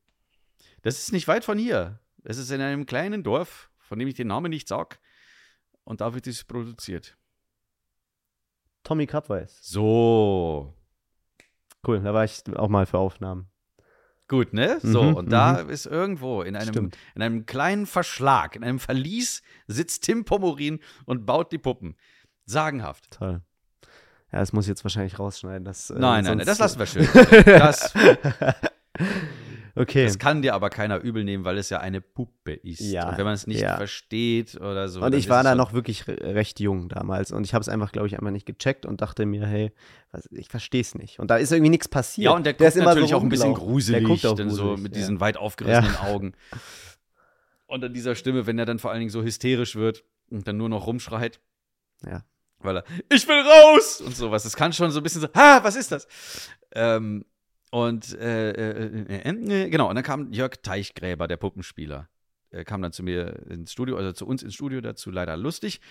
Das ist nicht weit von hier. Es ist in einem kleinen Dorf, von dem ich den Namen nicht sag. Und da wird es produziert. Tommy Krabweis. So. Cool, da war ich auch mal für Aufnahmen. Gut, ne? So, Mhm, und da ist irgendwo in einem, Stimmt. in einem kleinen Verschlag, in einem Verlies sitzt Tim Pomorin und baut die Puppen. Sagenhaft. Toll. Ja, das muss ich jetzt wahrscheinlich rausschneiden. Das, äh, nein, nein, nein, das lassen wir schön. Das, okay. das kann dir aber keiner übel nehmen, weil es ja eine Puppe ist. Ja, und wenn man es nicht ja. versteht oder so. und ich war da noch wirklich re recht jung damals und ich habe es einfach, glaube ich, einfach nicht gecheckt und dachte mir, hey, ich verstehe es nicht. Und da ist irgendwie nichts passiert. Ja, und der guckt ist immer natürlich so auch ein bisschen gruselig, Der guckt auch dann so gruselig, mit ja. diesen weit aufgerissenen Augen. Und an dieser Stimme, wenn er dann vor allen Dingen so hysterisch wird und dann nur noch rumschreit. Ja. Weil er, ich will raus! Und sowas. Das kann schon so ein bisschen so, ha, was ist das? Ähm, und äh, äh, äh, äh, genau, und dann kam Jörg Teichgräber, der Puppenspieler. Er kam dann zu mir ins Studio, also zu uns ins Studio dazu, leider lustig.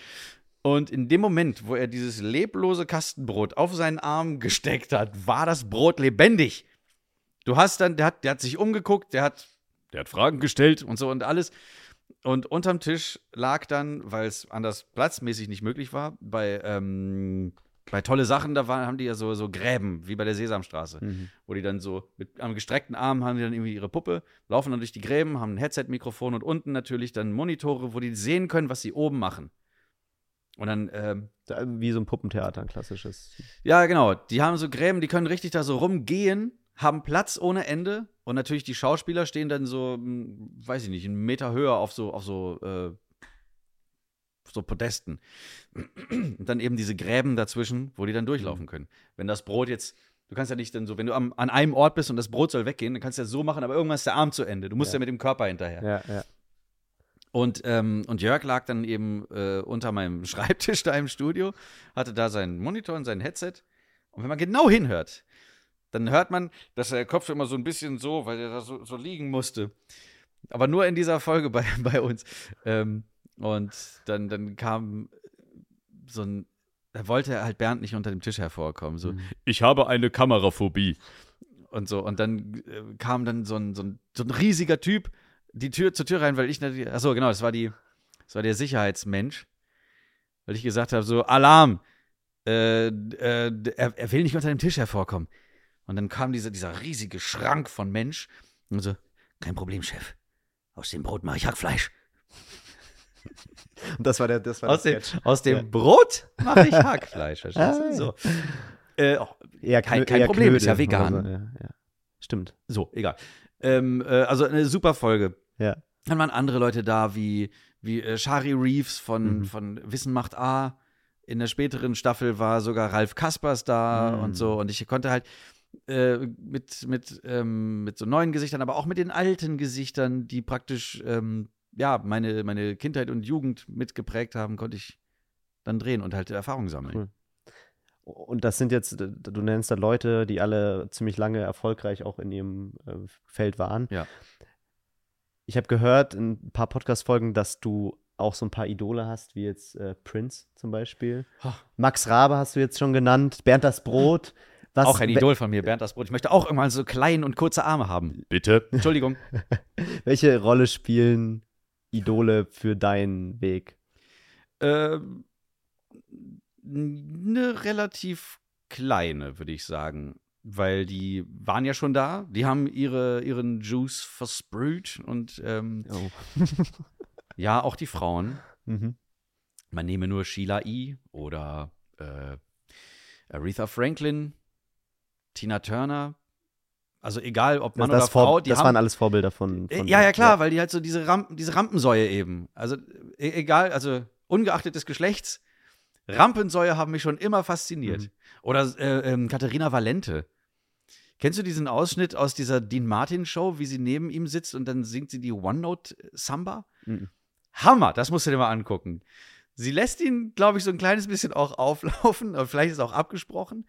Und in dem Moment, wo er dieses leblose Kastenbrot auf seinen Arm gesteckt hat, war das Brot lebendig. Du hast dann, der hat, der hat sich umgeguckt, der hat, der hat Fragen gestellt und so und alles. Und unterm Tisch lag dann, weil es anders platzmäßig nicht möglich war, bei, ähm, bei tolle Sachen, da waren, haben die ja so, so Gräben, wie bei der Sesamstraße, Mhm. wo die dann so mit am gestreckten Arm haben die dann irgendwie ihre Puppe, laufen dann durch die Gräben, haben ein Headset-Mikrofon und unten natürlich dann Monitore, wo die sehen können, was sie oben machen. Und dann, ähm, wie so ein Puppentheater, ein klassisches. ja, genau. Die haben so Gräben, die können richtig da so rumgehen, haben Platz ohne Ende. Und natürlich die Schauspieler stehen dann so, hm, weiß ich nicht, einen Meter höher auf so, auf so, äh, so Podesten. Und dann eben diese Gräben dazwischen, wo die dann durchlaufen können. Wenn das Brot jetzt, du kannst ja nicht dann so, wenn du am, an einem Ort bist und das Brot soll weggehen, dann kannst du ja so machen, aber irgendwann ist der Arm zu Ende. Du musst ja, Ja. mit dem Körper hinterher. Ja, ja. Und, ähm, und Jörg lag dann eben äh, unter meinem Schreibtisch da im Studio, hatte da seinen Monitor und sein Headset. Und wenn man genau hinhört, dann hört man, dass der Kopf immer so ein bisschen so, weil er da so, so liegen musste. Aber nur in dieser Folge bei, bei uns. Ähm, und dann, dann kam so ein, da wollte halt Bernd nicht unter dem Tisch hervorkommen. So, Mhm. Ich habe eine Kameraphobie. und so. Und dann äh, kam dann so ein, so, ein, so ein riesiger Typ die Tür zur Tür rein, weil ich natürlich, achso, genau, das war die, das war der Sicherheitsmensch. Weil ich gesagt habe, so, Alarm! Äh, äh, er, er will nicht unter dem Tisch hervorkommen. Und dann kam dieser, dieser riesige Schrank von Mensch und so, kein Problem, Chef. aus dem Brot mache ich Hackfleisch. Und das war der, das war Aus dem, aus dem Ja. Brot mache ich Hackfleisch. Verstehst Ah, du? ja. So. Äh, oh, Eher kein- kein eher Problem, ist ja Knödel vegan. So, ja, ja. Stimmt. so, egal. Ähm, äh, also eine super Folge. Ja. Dann waren andere Leute da, wie, wie äh, Shari Reeves von, Mhm. von Wissen macht A. In der späteren Staffel war sogar Ralf Kaspers da Mhm. und so. Und ich konnte halt äh, mit, mit, ähm, mit so neuen Gesichtern, aber auch mit den alten Gesichtern, die praktisch ähm, ja, meine, meine Kindheit und Jugend mitgeprägt haben, konnte ich dann drehen und halt Erfahrung sammeln. Cool. Und das sind jetzt, du nennst da Leute, die alle ziemlich lange erfolgreich auch in ihrem äh, Feld waren. Ja. Ich habe gehört in ein paar Podcast-Folgen, dass du auch so ein paar Idole hast, wie jetzt äh, Prince zum Beispiel. Ha. Max Rabe hast du jetzt schon genannt. Bernd das Brot. Was, auch ein Idol von mir, Bernd das Brot. Ich möchte auch irgendwann so klein und kurze Arme haben. Bitte. Entschuldigung. Welche Rolle spielen Idole für deinen Weg? Ähm, eine relativ kleine, würde ich sagen. Weil die waren ja schon da, die haben ihre, ihren Juice versprüht und ähm, Oh. ja, auch die Frauen. Mhm. Man nehme nur Sheila E. oder äh, Aretha Franklin, Tina Turner. Also egal, ob Mann das oder Vor- Frau, die das haben waren alles Vorbilder von. Äh, von Ja, ja, klar, weil die halt so diese, Rampen, diese Rampensäue eben. Also e egal, also ungeachtet des Geschlechts, Rampensäue haben mich schon immer fasziniert. Mhm. Oder äh, ähm, Katharina Valente. Kennst du diesen Ausschnitt aus dieser Dean Martin Show, wie sie neben ihm sitzt und dann singt sie die One Note Samba? Mhm. Hammer, das musst du dir mal angucken. Sie lässt ihn, glaube ich, so ein kleines bisschen auch auflaufen, aber vielleicht ist auch abgesprochen.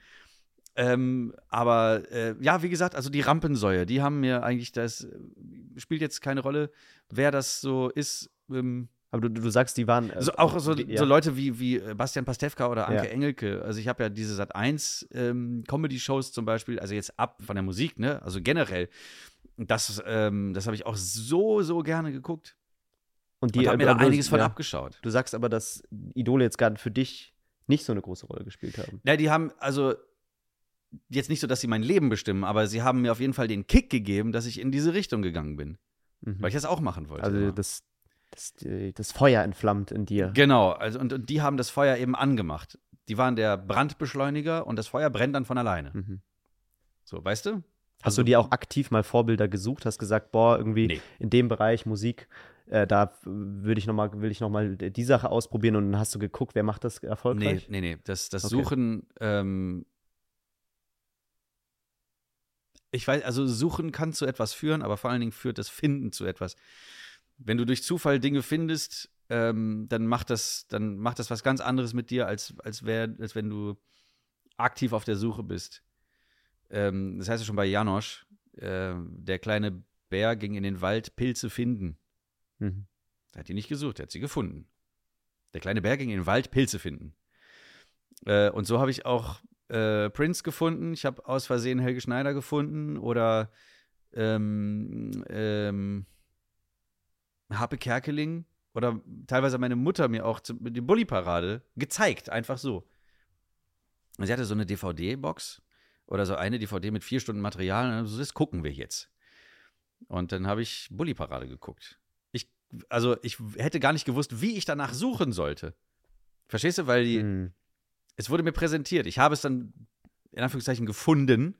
Ähm, aber äh, ja, wie gesagt, also die Rampensäue, die haben mir eigentlich das, äh, spielt jetzt keine Rolle, wer das so ist. Ähm, Aber du, du sagst, die waren. äh, so, auch so, die- so Leute wie, wie äh, Bastian Pastewka oder Anke Ja. Engelke. Also ich habe ja diese Sat 1 ähm, Comedy-Shows zum Beispiel, also jetzt ab von der Musik, ne? Also generell. Das, ähm, das habe ich auch so, so gerne geguckt. und Und habe mir da einiges von ja. abgeschaut. Du sagst aber, dass Idole jetzt gerade für dich nicht so eine große Rolle gespielt haben. Ja, die haben, also jetzt nicht so, dass sie mein Leben bestimmen, aber sie haben mir auf jeden Fall den Kick gegeben, dass ich in diese Richtung gegangen bin. Mhm. Weil ich das auch machen wollte. Also immer. das, das, das Feuer entflammt in dir. Genau, also und, und die haben das Feuer eben angemacht. Die waren der Brandbeschleuniger und das Feuer brennt dann von alleine. Mhm. So, weißt du? Hast du dir auch aktiv mal Vorbilder gesucht? Hast gesagt, boah, irgendwie Nee. in dem Bereich Musik, äh, da würde ich noch mal, will ich noch mal die Sache ausprobieren und dann hast du geguckt, wer macht das Nee, erfolgreich? nee, nee. Das, das Okay. Suchen, ähm, ich weiß, also Suchen kann zu etwas führen, aber vor allen Dingen führt das Finden zu etwas. Wenn du durch Zufall Dinge findest, ähm, dann macht das, dann macht das was ganz anderes mit dir, als, als, wär, als wenn du aktiv auf der Suche bist. Ähm, das heißt ja schon bei Janosch, äh, der kleine Bär ging in den Wald Pilze finden. Mhm. Er hat die nicht gesucht, er hat sie gefunden. Der kleine Bär ging in den Wald Pilze finden. Äh, und so habe ich auch äh, Prince gefunden. Ich habe aus Versehen Helge Schneider gefunden oder ähm, ähm, Harpe Kerkeling oder teilweise meine Mutter mir auch zum, die Bulli-Parade gezeigt, einfach so. Sie hatte so eine DVD-Box oder so eine DVD mit vier Stunden Material. Und dann so, das gucken wir jetzt. Und dann habe ich Bulli-Parade geguckt. Ich, also ich hätte gar nicht gewusst, wie ich danach suchen sollte. Verstehst du? Weil die, Mhm. Es wurde mir präsentiert. Ich habe es dann in Anführungszeichen gefunden,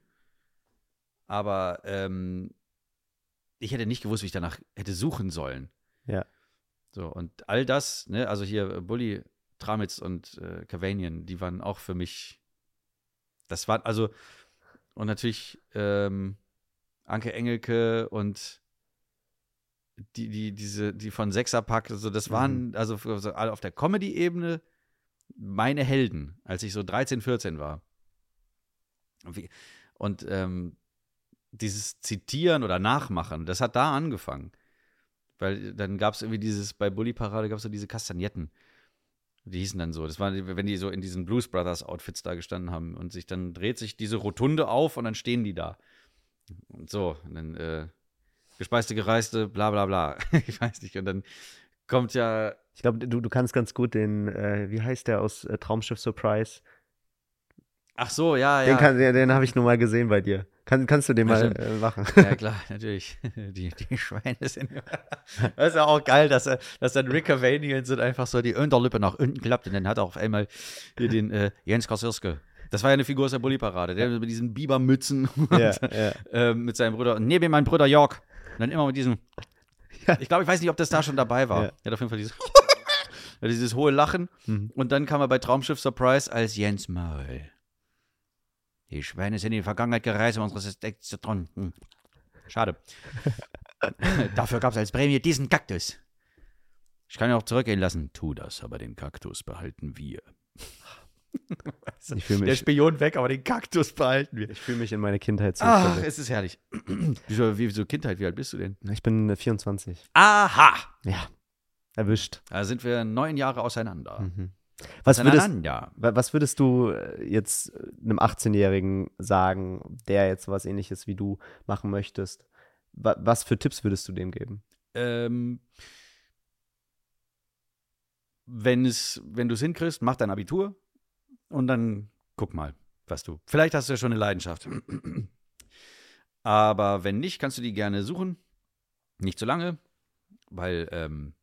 aber ähm, ich hätte nicht gewusst, wie ich danach hätte suchen sollen. Ja. So, und all das, ne, also hier äh, Bully, Tramitz und äh, Cavanian, die waren auch für mich, das war, also, und natürlich ähm, Anke Engelke und die, die, diese, die von Sechserpack, also das waren, also für- so alle auf der Comedy-Ebene meine Helden, als ich so 13, 14 war. Und ähm, dieses Zitieren oder Nachmachen, das hat da angefangen. Weil dann gab es irgendwie dieses, bei Bully Parade gab es so diese Kastagnetten. Die hießen dann so. Das war, wenn die so in diesen Blues Brothers Outfits da gestanden haben und sich dann dreht sich diese Rotunde auf und dann stehen die da. Und so. Und dann äh, gespeiste, gereiste, bla bla bla. ich weiß nicht. Und dann kommt ja. Ich glaube, du, du kannst ganz gut den, äh, wie heißt der aus äh, Traumschiff Surprise? Ach so, ja, Den, ja. kann- den, den habe ich nur mal gesehen bei dir. Kann, kannst du den Ja, mal äh, machen? Ja, klar, natürlich. Die, die Schweine sind. Das ist ja auch geil, dass, er, dass dann Rick Cavanian sind einfach so die Unterlippe nach unten klappt und dann hat er auf einmal hier den äh, Jens Kosirske. Das war ja eine Figur aus der Bulli-Parade, der mit diesen Bibermützen und, ja, ja. äh, mit seinem Bruder neben ihm mein Bruder Jörg. Und dann immer mit diesem. Ich glaube, ich weiß nicht, ob das da schon dabei war. Ja. Er hat auf jeden Fall dieses, dieses hohe Lachen. Mhm. Und dann kam er bei Traumschiff Surprise als Jens Maul. Die Schweine sind in die Vergangenheit gereist, um unsere Steaks zu tronken. Schade. Dafür gab es als Prämie diesen Kaktus. Ich kann ihn auch zurückgehen lassen. Tu das, aber den Kaktus behalten wir. Ich fühle Der mich, Spion weg, aber den Kaktus behalten wir. ich fühl mich in meine Kindheit Ach, zurückversetzt. es ist herrlich. Wieso, wieso Kindheit? Wie alt bist du denn? Ich bin äh, 24. Aha! Ja, erwischt. Da sind wir neun Jahre auseinander. Mhm. Was würdest, Auseinander. wa- was würdest du äh, jetzt äh, einem 18-Jährigen sagen, der jetzt was ähnliches wie du machen möchtest? Wa- Was für Tipps würdest du dem geben? Ähm, wenn es, wenn du es hinkriegst, mach dein Abitur und dann guck mal, was du. Vielleicht hast du ja schon eine Leidenschaft. Aber wenn nicht, kannst du die gerne suchen. Nicht zu lange, weil ähm,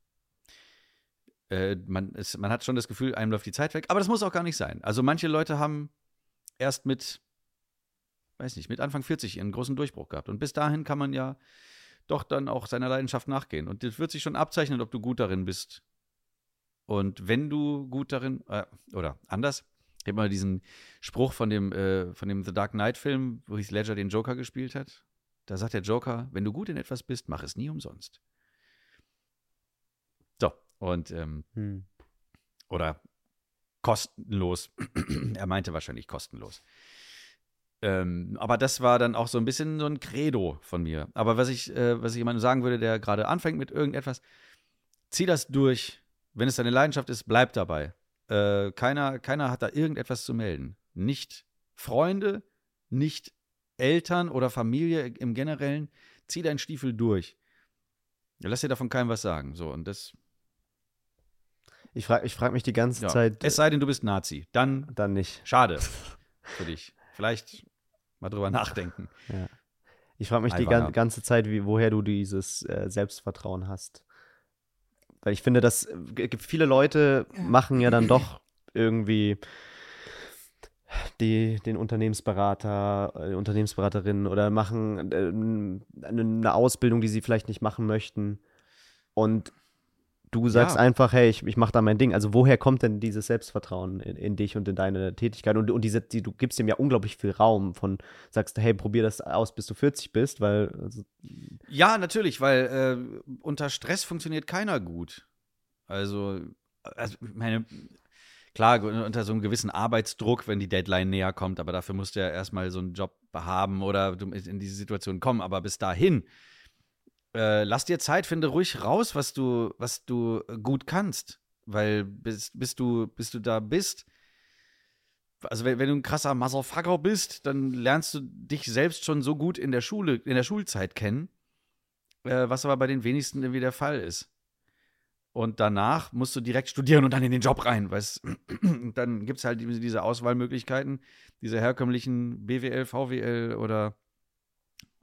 äh, man, ist, man hat schon das Gefühl, einem läuft die Zeit weg. Aber das muss auch gar nicht sein. Also manche Leute haben erst mit, weiß nicht, mit Anfang 40 ihren großen Durchbruch gehabt. Und bis dahin kann man ja doch dann auch seiner Leidenschaft nachgehen. Und das wird sich schon abzeichnen, ob du gut darin bist. Und wenn du gut darin, äh, oder anders, ich habe mal diesen Spruch von dem, äh, von dem The Dark Knight-Film, wo Heath Ledger den Joker gespielt hat. Da sagt der Joker, wenn du gut in etwas bist, mach es nie umsonst. So, und, ähm, Hm. oder kostenlos. er meinte wahrscheinlich kostenlos. Ähm, aber das war dann auch so ein bisschen so ein Credo von mir. Aber was ich, äh, was ich jemandem sagen würde, der gerade anfängt mit irgendetwas, zieh das durch. Wenn es deine Leidenschaft ist, bleib dabei. Äh, keiner, keiner hat da irgendetwas zu melden. Nicht Freunde, nicht Eltern oder Familie im Generellen. Zieh deinen Stiefel durch. Lass dir davon keinem was sagen. So, und das, Ich frage ich frag mich die ganze ja. Zeit, Es sei denn, du bist Nazi. Dann dann nicht. Schade für dich. Vielleicht mal drüber nachdenken. Ich frage mich die Alvanger. gan ganze Zeit, wie, woher du dieses äh, Selbstvertrauen hast. Weil ich finde, dass äh, viele Leute machen ja dann doch irgendwie die, den Unternehmensberater, äh, Unternehmensberaterin oder machen äh, eine, eine Ausbildung, die sie vielleicht nicht machen möchten. Und du sagst Ja. einfach, hey, ich, ich mache da mein Ding. Also woher kommt denn dieses Selbstvertrauen in, in dich und in deine Tätigkeit? Und, und diese, die, du gibst dem ja unglaublich viel Raum von, sagst, hey, probier das aus, bis du 40 bist, weil also, Ja, natürlich, weil äh, unter Stress funktioniert keiner gut. Also, also ich meine, klar, unter so einem gewissen Arbeitsdruck, wenn die Deadline näher kommt, aber dafür musst du ja erstmal so einen Job haben oder du in diese Situation kommen. Aber bis dahin, äh, lass dir Zeit, finde ruhig raus, was du, was du gut kannst. Weil bis, bis, du, bis du da bist, also wenn, wenn du ein krasser Motherfucker bist, dann lernst du dich selbst schon so gut in der Schule, in der Schulzeit kennen, äh, was aber bei den wenigsten irgendwie der Fall ist. Und danach musst du direkt studieren und dann in den Job rein, weißt dann gibt es halt diese Auswahlmöglichkeiten, diese herkömmlichen BWL, VWL oder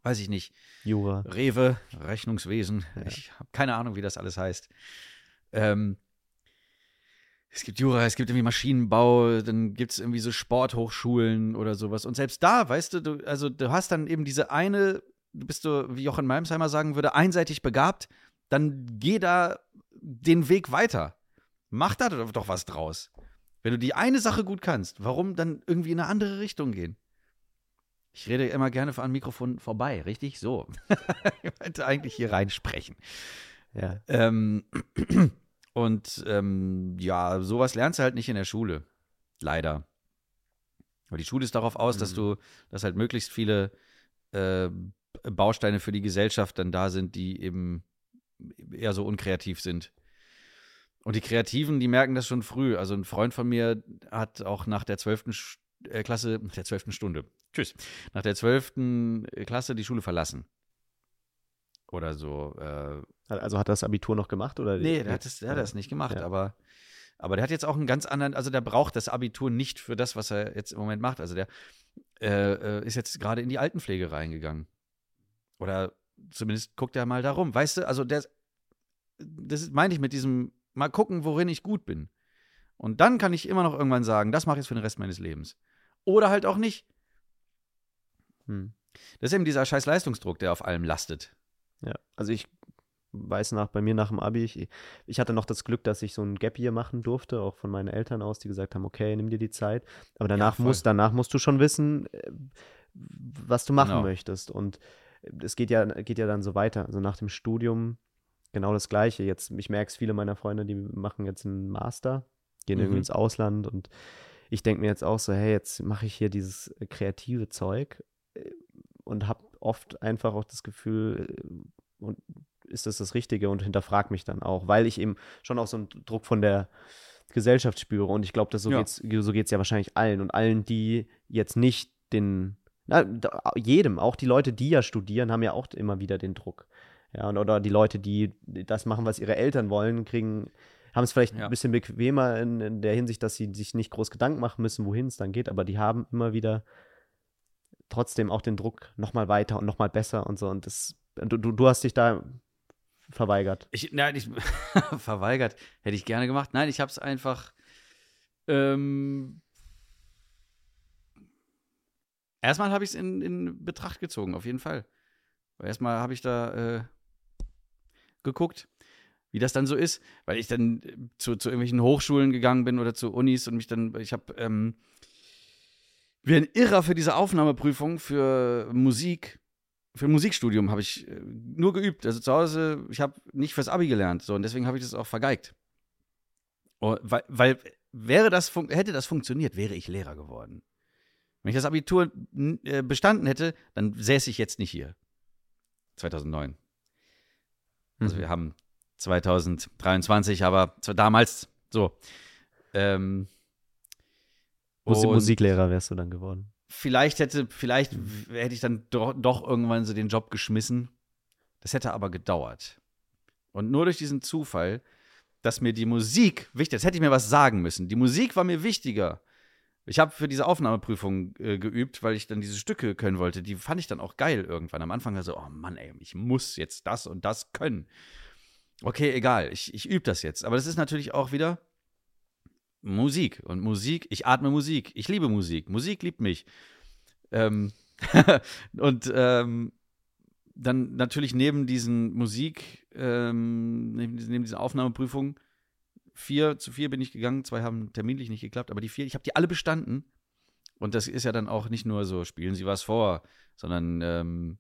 weiß ich nicht, Jura. Rewe, Rechnungswesen. Ich habe keine Ahnung, wie das alles heißt. Ähm, es gibt Jura, es gibt irgendwie Maschinenbau, dann gibt es irgendwie so Sporthochschulen oder sowas. Und selbst da, weißt du, du, also du hast dann eben diese eine, du bist du, wie Jochen Malmsheimer sagen würde, einseitig begabt, dann geh da den Weg weiter. Mach da doch was draus. Wenn du die eine Sache gut kannst, warum dann irgendwie in eine andere Richtung gehen? Ich rede immer gerne an Mikrofon vorbei, richtig? So. ich wollte eigentlich hier reinsprechen. Ja. Ähm, und ähm, ja, sowas lernst du halt nicht in der Schule. Leider. Aber die Schule ist darauf aus, dass Mhm. du, dass halt möglichst viele äh, Bausteine für die Gesellschaft dann da sind, die eben eher so unkreativ sind. Und die Kreativen, die merken das schon früh. Also ein Freund von mir hat auch nach der 12. Äh, Klasse, der 12. Stunde, tschüss, nach der 12. Klasse die Schule verlassen. Oder so. Äh, Also hat er das Abitur noch gemacht? Oder Nee, der hat das, der hat das nicht gemacht, Ja. aber Aber der hat jetzt auch einen ganz anderen, also der braucht das Abitur nicht für das, was er jetzt im Moment macht. Also der äh, äh, ist jetzt gerade in die Altenpflege reingegangen. Oder zumindest guckt er mal darum. Weißt du, also der, das meine ich mit diesem, mal gucken, worin ich gut bin. Und dann kann ich immer noch irgendwann sagen, das mache ich jetzt für den Rest meines Lebens. Oder halt auch nicht. Hm. Das ist eben dieser scheiß Leistungsdruck, der auf allem lastet. Ja, also ich weiß nach, bei mir nach dem Abi, ich, ich hatte noch das Glück, dass ich so ein Gap Year machen durfte, auch von meinen Eltern aus, die gesagt haben, okay, nimm dir die Zeit. Aber danach, voll. musst, danach musst du schon wissen, äh, was du machen Genau. möchtest. Und es geht ja, geht ja dann so weiter. Also nach dem Studium genau das Gleiche. Jetzt, ich merke es, viele meiner Freunde, die machen jetzt einen Master, gehen irgendwie Mhm. ins Ausland und ich denke mir jetzt auch so, hey, jetzt mache ich hier dieses äh, kreative Zeug äh, und habe oft einfach auch das Gefühl, äh, und ist das das Richtige und hinterfrag mich dann auch, weil ich eben schon auch so einen Druck von der Gesellschaft spüre und ich glaube, so Ja. geht's so geht's ja wahrscheinlich allen und allen, die jetzt nicht den, na, jedem, auch die Leute, die ja studieren, haben ja auch immer wieder den Druck. Ja, und, oder die Leute, die das machen, was ihre Eltern wollen, kriegen, haben es vielleicht Ja. ein bisschen bequemer in, in der Hinsicht, dass sie sich nicht groß Gedanken machen müssen, wohin es dann geht, aber die haben immer wieder trotzdem auch den Druck, nochmal weiter und nochmal besser und so. Und das, du, du, hast dich da verweigert. Ich, nein, ich, verweigert. Hätte ich gerne gemacht. Nein, ich habe es einfach. Ähm, erstmal habe ich es in, in Betracht gezogen, auf jeden Fall. Erstmal habe ich da äh, geguckt, wie das dann so ist, weil ich dann äh, zu, zu irgendwelchen Hochschulen gegangen bin oder zu Unis und mich dann, ich habe ähm, wie ein Irrer für diese Aufnahmeprüfung für Musik für ein Musikstudium habe ich äh, nur geübt. Also zu Hause, ich habe nicht fürs Abi gelernt. So, und deswegen habe ich das auch vergeigt. Oh, weil, weil wäre das hätte das funktioniert, wäre ich Lehrer geworden. Wenn ich das Abitur äh, bestanden hätte, dann säße ich jetzt nicht hier. 2009. Also Mhm. wir haben 2023, aber damals so. Ähm, Musi- und- Musiklehrer wärst du dann geworden. vielleicht hätte, vielleicht hätte ich dann doch, doch irgendwann so den Job geschmissen. Das hätte aber gedauert. Und nur durch diesen Zufall, dass mir die Musik wichtig ist, hätte ich mir was sagen müssen. Die Musik war mir wichtiger. Ich habe für diese Aufnahmeprüfung äh, geübt, weil ich dann diese Stücke können wollte. Die fand ich dann auch geil irgendwann. Am Anfang war so, oh Mann, ey, ich muss jetzt das und das können. Okay, egal, ich, ich übe das jetzt. Aber das ist natürlich auch wieder Musik. Und Musik, ich atme Musik. Ich liebe Musik. Musik liebt mich. Ähm, und ähm, dann natürlich neben diesen Musik, ähm, neben, diesen- Aufnahmeprüfungen, vier zu vier bin ich gegangen, zwei haben terminlich nicht geklappt, aber die vier, ich habe die alle bestanden. Und das ist ja dann auch nicht nur so, spielen Sie was vor, sondern ähm,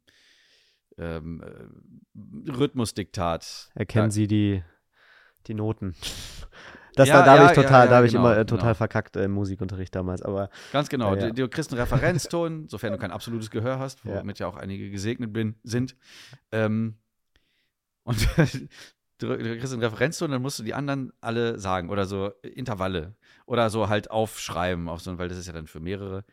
ähm, äh, Rhythmusdiktat. Erkennen Ja. Sie die, die Noten. Das, Ja, da da habe ja, ich total, da habe ich genau, immer äh, total genau. verkackt äh, im Musikunterricht damals. Aber Ganz genau. Ja. Du, du kriegst einen Referenzton, sofern du kein absolutes Gehör hast, womit ja auch einige gesegnet bin, sind. Ähm, und du, du kriegst einen Referenzton, dann musst du die anderen alle sagen oder so Intervalle oder so halt aufschreiben, auf so, weil das ist ja dann für mehrere.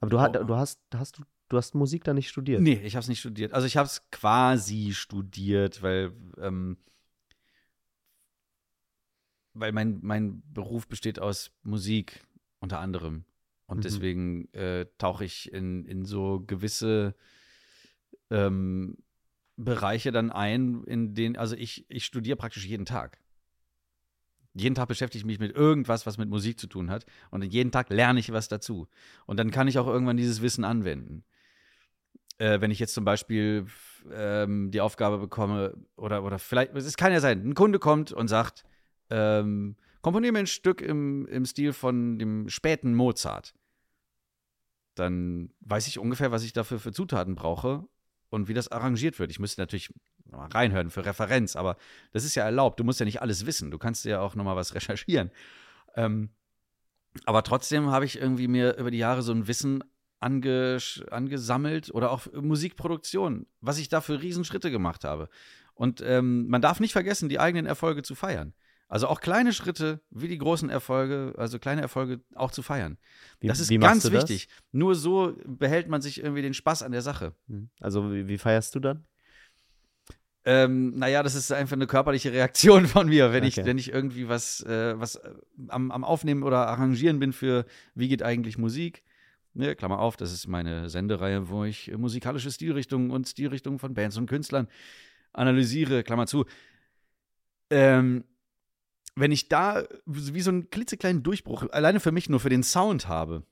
Aber du, Oh. du hast, hast du, du hast Musik da nicht studiert. Nee, ich habe es nicht studiert. Also ich habe es quasi studiert, weil, ähm, weil mein, mein Beruf besteht aus Musik unter anderem. Und Mhm. deswegen äh, tauche ich in, in so gewisse ähm, Bereiche dann ein, in denen, also ich, ich studiere praktisch jeden Tag. Jeden Tag beschäftige ich mich mit irgendwas, was mit Musik zu tun hat. Und jeden Tag lerne ich was dazu. Und dann kann ich auch irgendwann dieses Wissen anwenden äh, wenn ich jetzt zum Beispiel ähm, die Aufgabe bekomme, oder, oder vielleicht, es kann ja sein, ein Kunde kommt und sagt, ähm, komponiere mir ein Stück im, im Stil von dem späten Mozart. Dann weiß ich ungefähr, was ich dafür für Zutaten brauche und wie das arrangiert wird. Ich müsste natürlich mal reinhören für Referenz, aber das ist ja erlaubt. Du musst ja nicht alles wissen. Du kannst ja auch noch mal was recherchieren. Ähm, aber trotzdem habe ich irgendwie mir über die Jahre so ein Wissen ange, angesammelt oder auch Musikproduktion, was ich da für Riesenschritte gemacht habe. Und ähm, man darf nicht vergessen, die eigenen Erfolge zu feiern. Also auch kleine Schritte wie die großen Erfolge, also kleine Erfolge auch zu feiern. Wie, das ist ganz das? wichtig. Nur so behält man sich irgendwie den Spaß an der Sache. Hm. Also wie, wie feierst du dann? Ähm, naja, das ist einfach eine körperliche Reaktion von mir, wenn, Okay. ich, wenn ich irgendwie was, äh, was äh, am, am Aufnehmen oder Arrangieren bin für Wie geht eigentlich Musik. Ne, Klammer auf, das ist meine Sendereihe, wo ich äh, musikalische Stilrichtungen und Stilrichtungen von Bands und Künstlern analysiere, Klammer zu. Ähm, wenn ich da wie so einen klitzekleinen Durchbruch, alleine für mich nur für den Sound habe,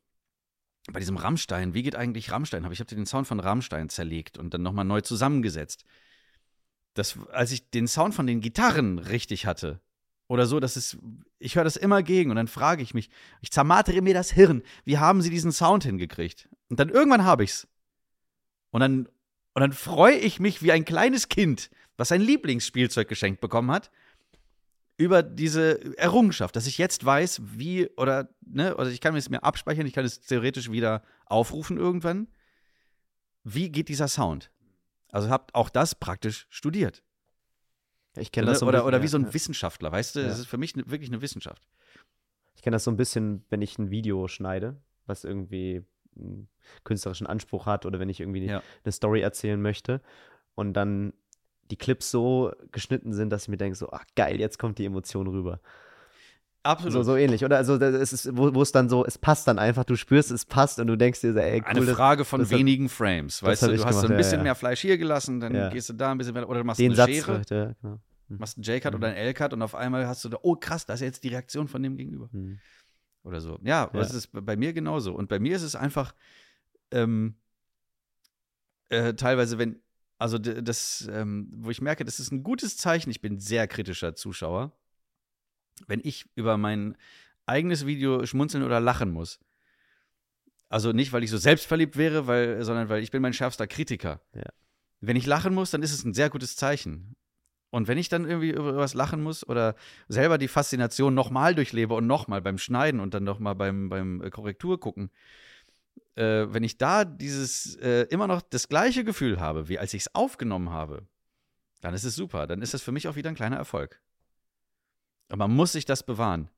bei diesem Rammstein, wie geht eigentlich Rammstein? Ich habe den Sound von Rammstein zerlegt und dann nochmal neu zusammengesetzt. Das, als ich den Sound von den Gitarren richtig hatte, oder so, das ist, ich höre das immer gegen und dann frage ich mich, ich zermartere mir das Hirn, wie haben sie diesen Sound hingekriegt? Und dann irgendwann habe ich's. Und dann, und dann freue ich mich wie ein kleines Kind, was sein Lieblingsspielzeug geschenkt bekommen hat, über diese Errungenschaft, dass ich jetzt weiß, wie, oder, ne, also ich kann es mir abspeichern, ich kann es theoretisch wieder aufrufen irgendwann. Wie geht dieser Sound? Also habt auch das praktisch studiert. Ich kenne Ne? das so ein oder, bisschen, oder wie so ein. Wissenschaftler, weißt du? Das ist für mich ne, wirklich eine Wissenschaft. Ich kenne das so ein bisschen, wenn ich ein Video schneide, was irgendwie einen künstlerischen Anspruch hat oder wenn ich irgendwie Ja. eine Story erzählen möchte und dann die Clips so geschnitten sind, dass ich mir denke, so, ach geil, jetzt kommt die Emotion rüber. Absolut. So, so ähnlich. Oder also das ist, wo, es dann so, es passt dann einfach, du spürst, es passt und du denkst dir so, ey, cool, Eine das- Frage von das wenigen Frames. Weißt du, du hast so gemacht, ein ja, bisschen ja. mehr Fleisch hier gelassen, dann Ja. gehst du da ein bisschen mehr, oder du machst den eine Satz, Schere, ja, genau. machst einen J-Cut Mhm. oder einen L-Cut und auf einmal hast du da, oh krass, das ist jetzt die Reaktion von dem Gegenüber. Hm. Oder so. Ja, Ja. das ist bei mir genauso. Und bei mir ist es einfach ähm, äh, teilweise, wenn, also das, ähm, wo ich merke, das ist ein gutes Zeichen, ich bin sehr kritischer Zuschauer, wenn ich über mein eigenes Video schmunzeln oder lachen muss. Also nicht, weil ich so selbstverliebt wäre, weil, sondern weil ich bin mein schärfster Kritiker. Ja. Wenn ich lachen muss, dann ist es ein sehr gutes Zeichen. Und wenn ich dann irgendwie über was lachen muss oder selber die Faszination nochmal durchlebe und nochmal beim Schneiden und dann nochmal beim, beim äh, Korrektur gucken, äh, wenn ich da dieses äh, immer noch das gleiche Gefühl habe, wie als ich es aufgenommen habe, dann ist es super. Dann ist das für mich auch wieder ein kleiner Erfolg. Aber man muss sich das bewahren.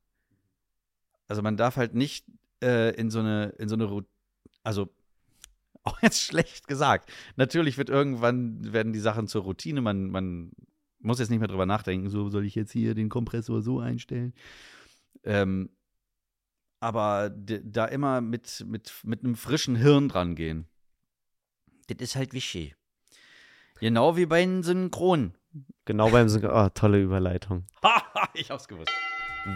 Also man darf halt nicht äh, in so eine, in so eine, also auch jetzt schlecht gesagt. Natürlich wird irgendwann werden die Sachen zur Routine. Man, man muss jetzt nicht mehr drüber nachdenken. So soll ich jetzt hier den Kompressor so einstellen. Ähm, aber da immer mit, mit, mit einem frischen Hirn dran gehen. Das ist halt wichtig. Genau wie bei den Synchronen. Genau beim Synchron. Oh, tolle Überleitung. ich hab's gewusst.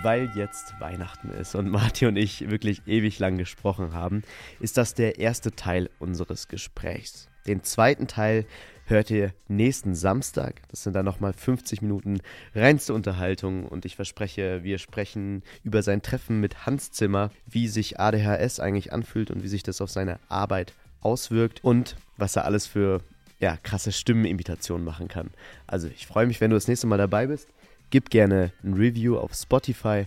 Weil jetzt Weihnachten ist und Martin und ich wirklich ewig lang gesprochen haben, ist das der erste Teil unseres Gesprächs. Den zweiten Teil hört ihr nächsten Samstag. Das sind dann nochmal 50 Minuten reinste Unterhaltung und ich verspreche, wir sprechen über sein Treffen mit Hans Zimmer, wie sich ADHS eigentlich anfühlt und wie sich das auf seine Arbeit auswirkt und was er alles für ja, krasse Stimmenimitationen machen kann. Also ich freue mich, wenn du das nächste Mal dabei bist. Gib gerne ein Review auf Spotify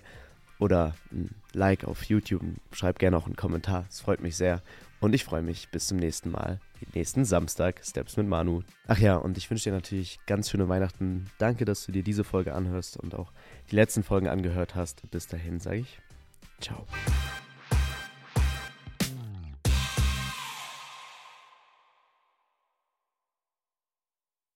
oder ein Like auf YouTube. Schreib gerne auch einen Kommentar. Es freut mich sehr. Und ich freue mich bis zum nächsten Mal. Nächsten Samstag, Steps mit Manu. Ach ja, und ich wünsche dir natürlich ganz schöne Weihnachten. Danke, dass du dir diese Folge anhörst und auch die letzten Folgen angehört hast. Bis dahin sage ich ciao.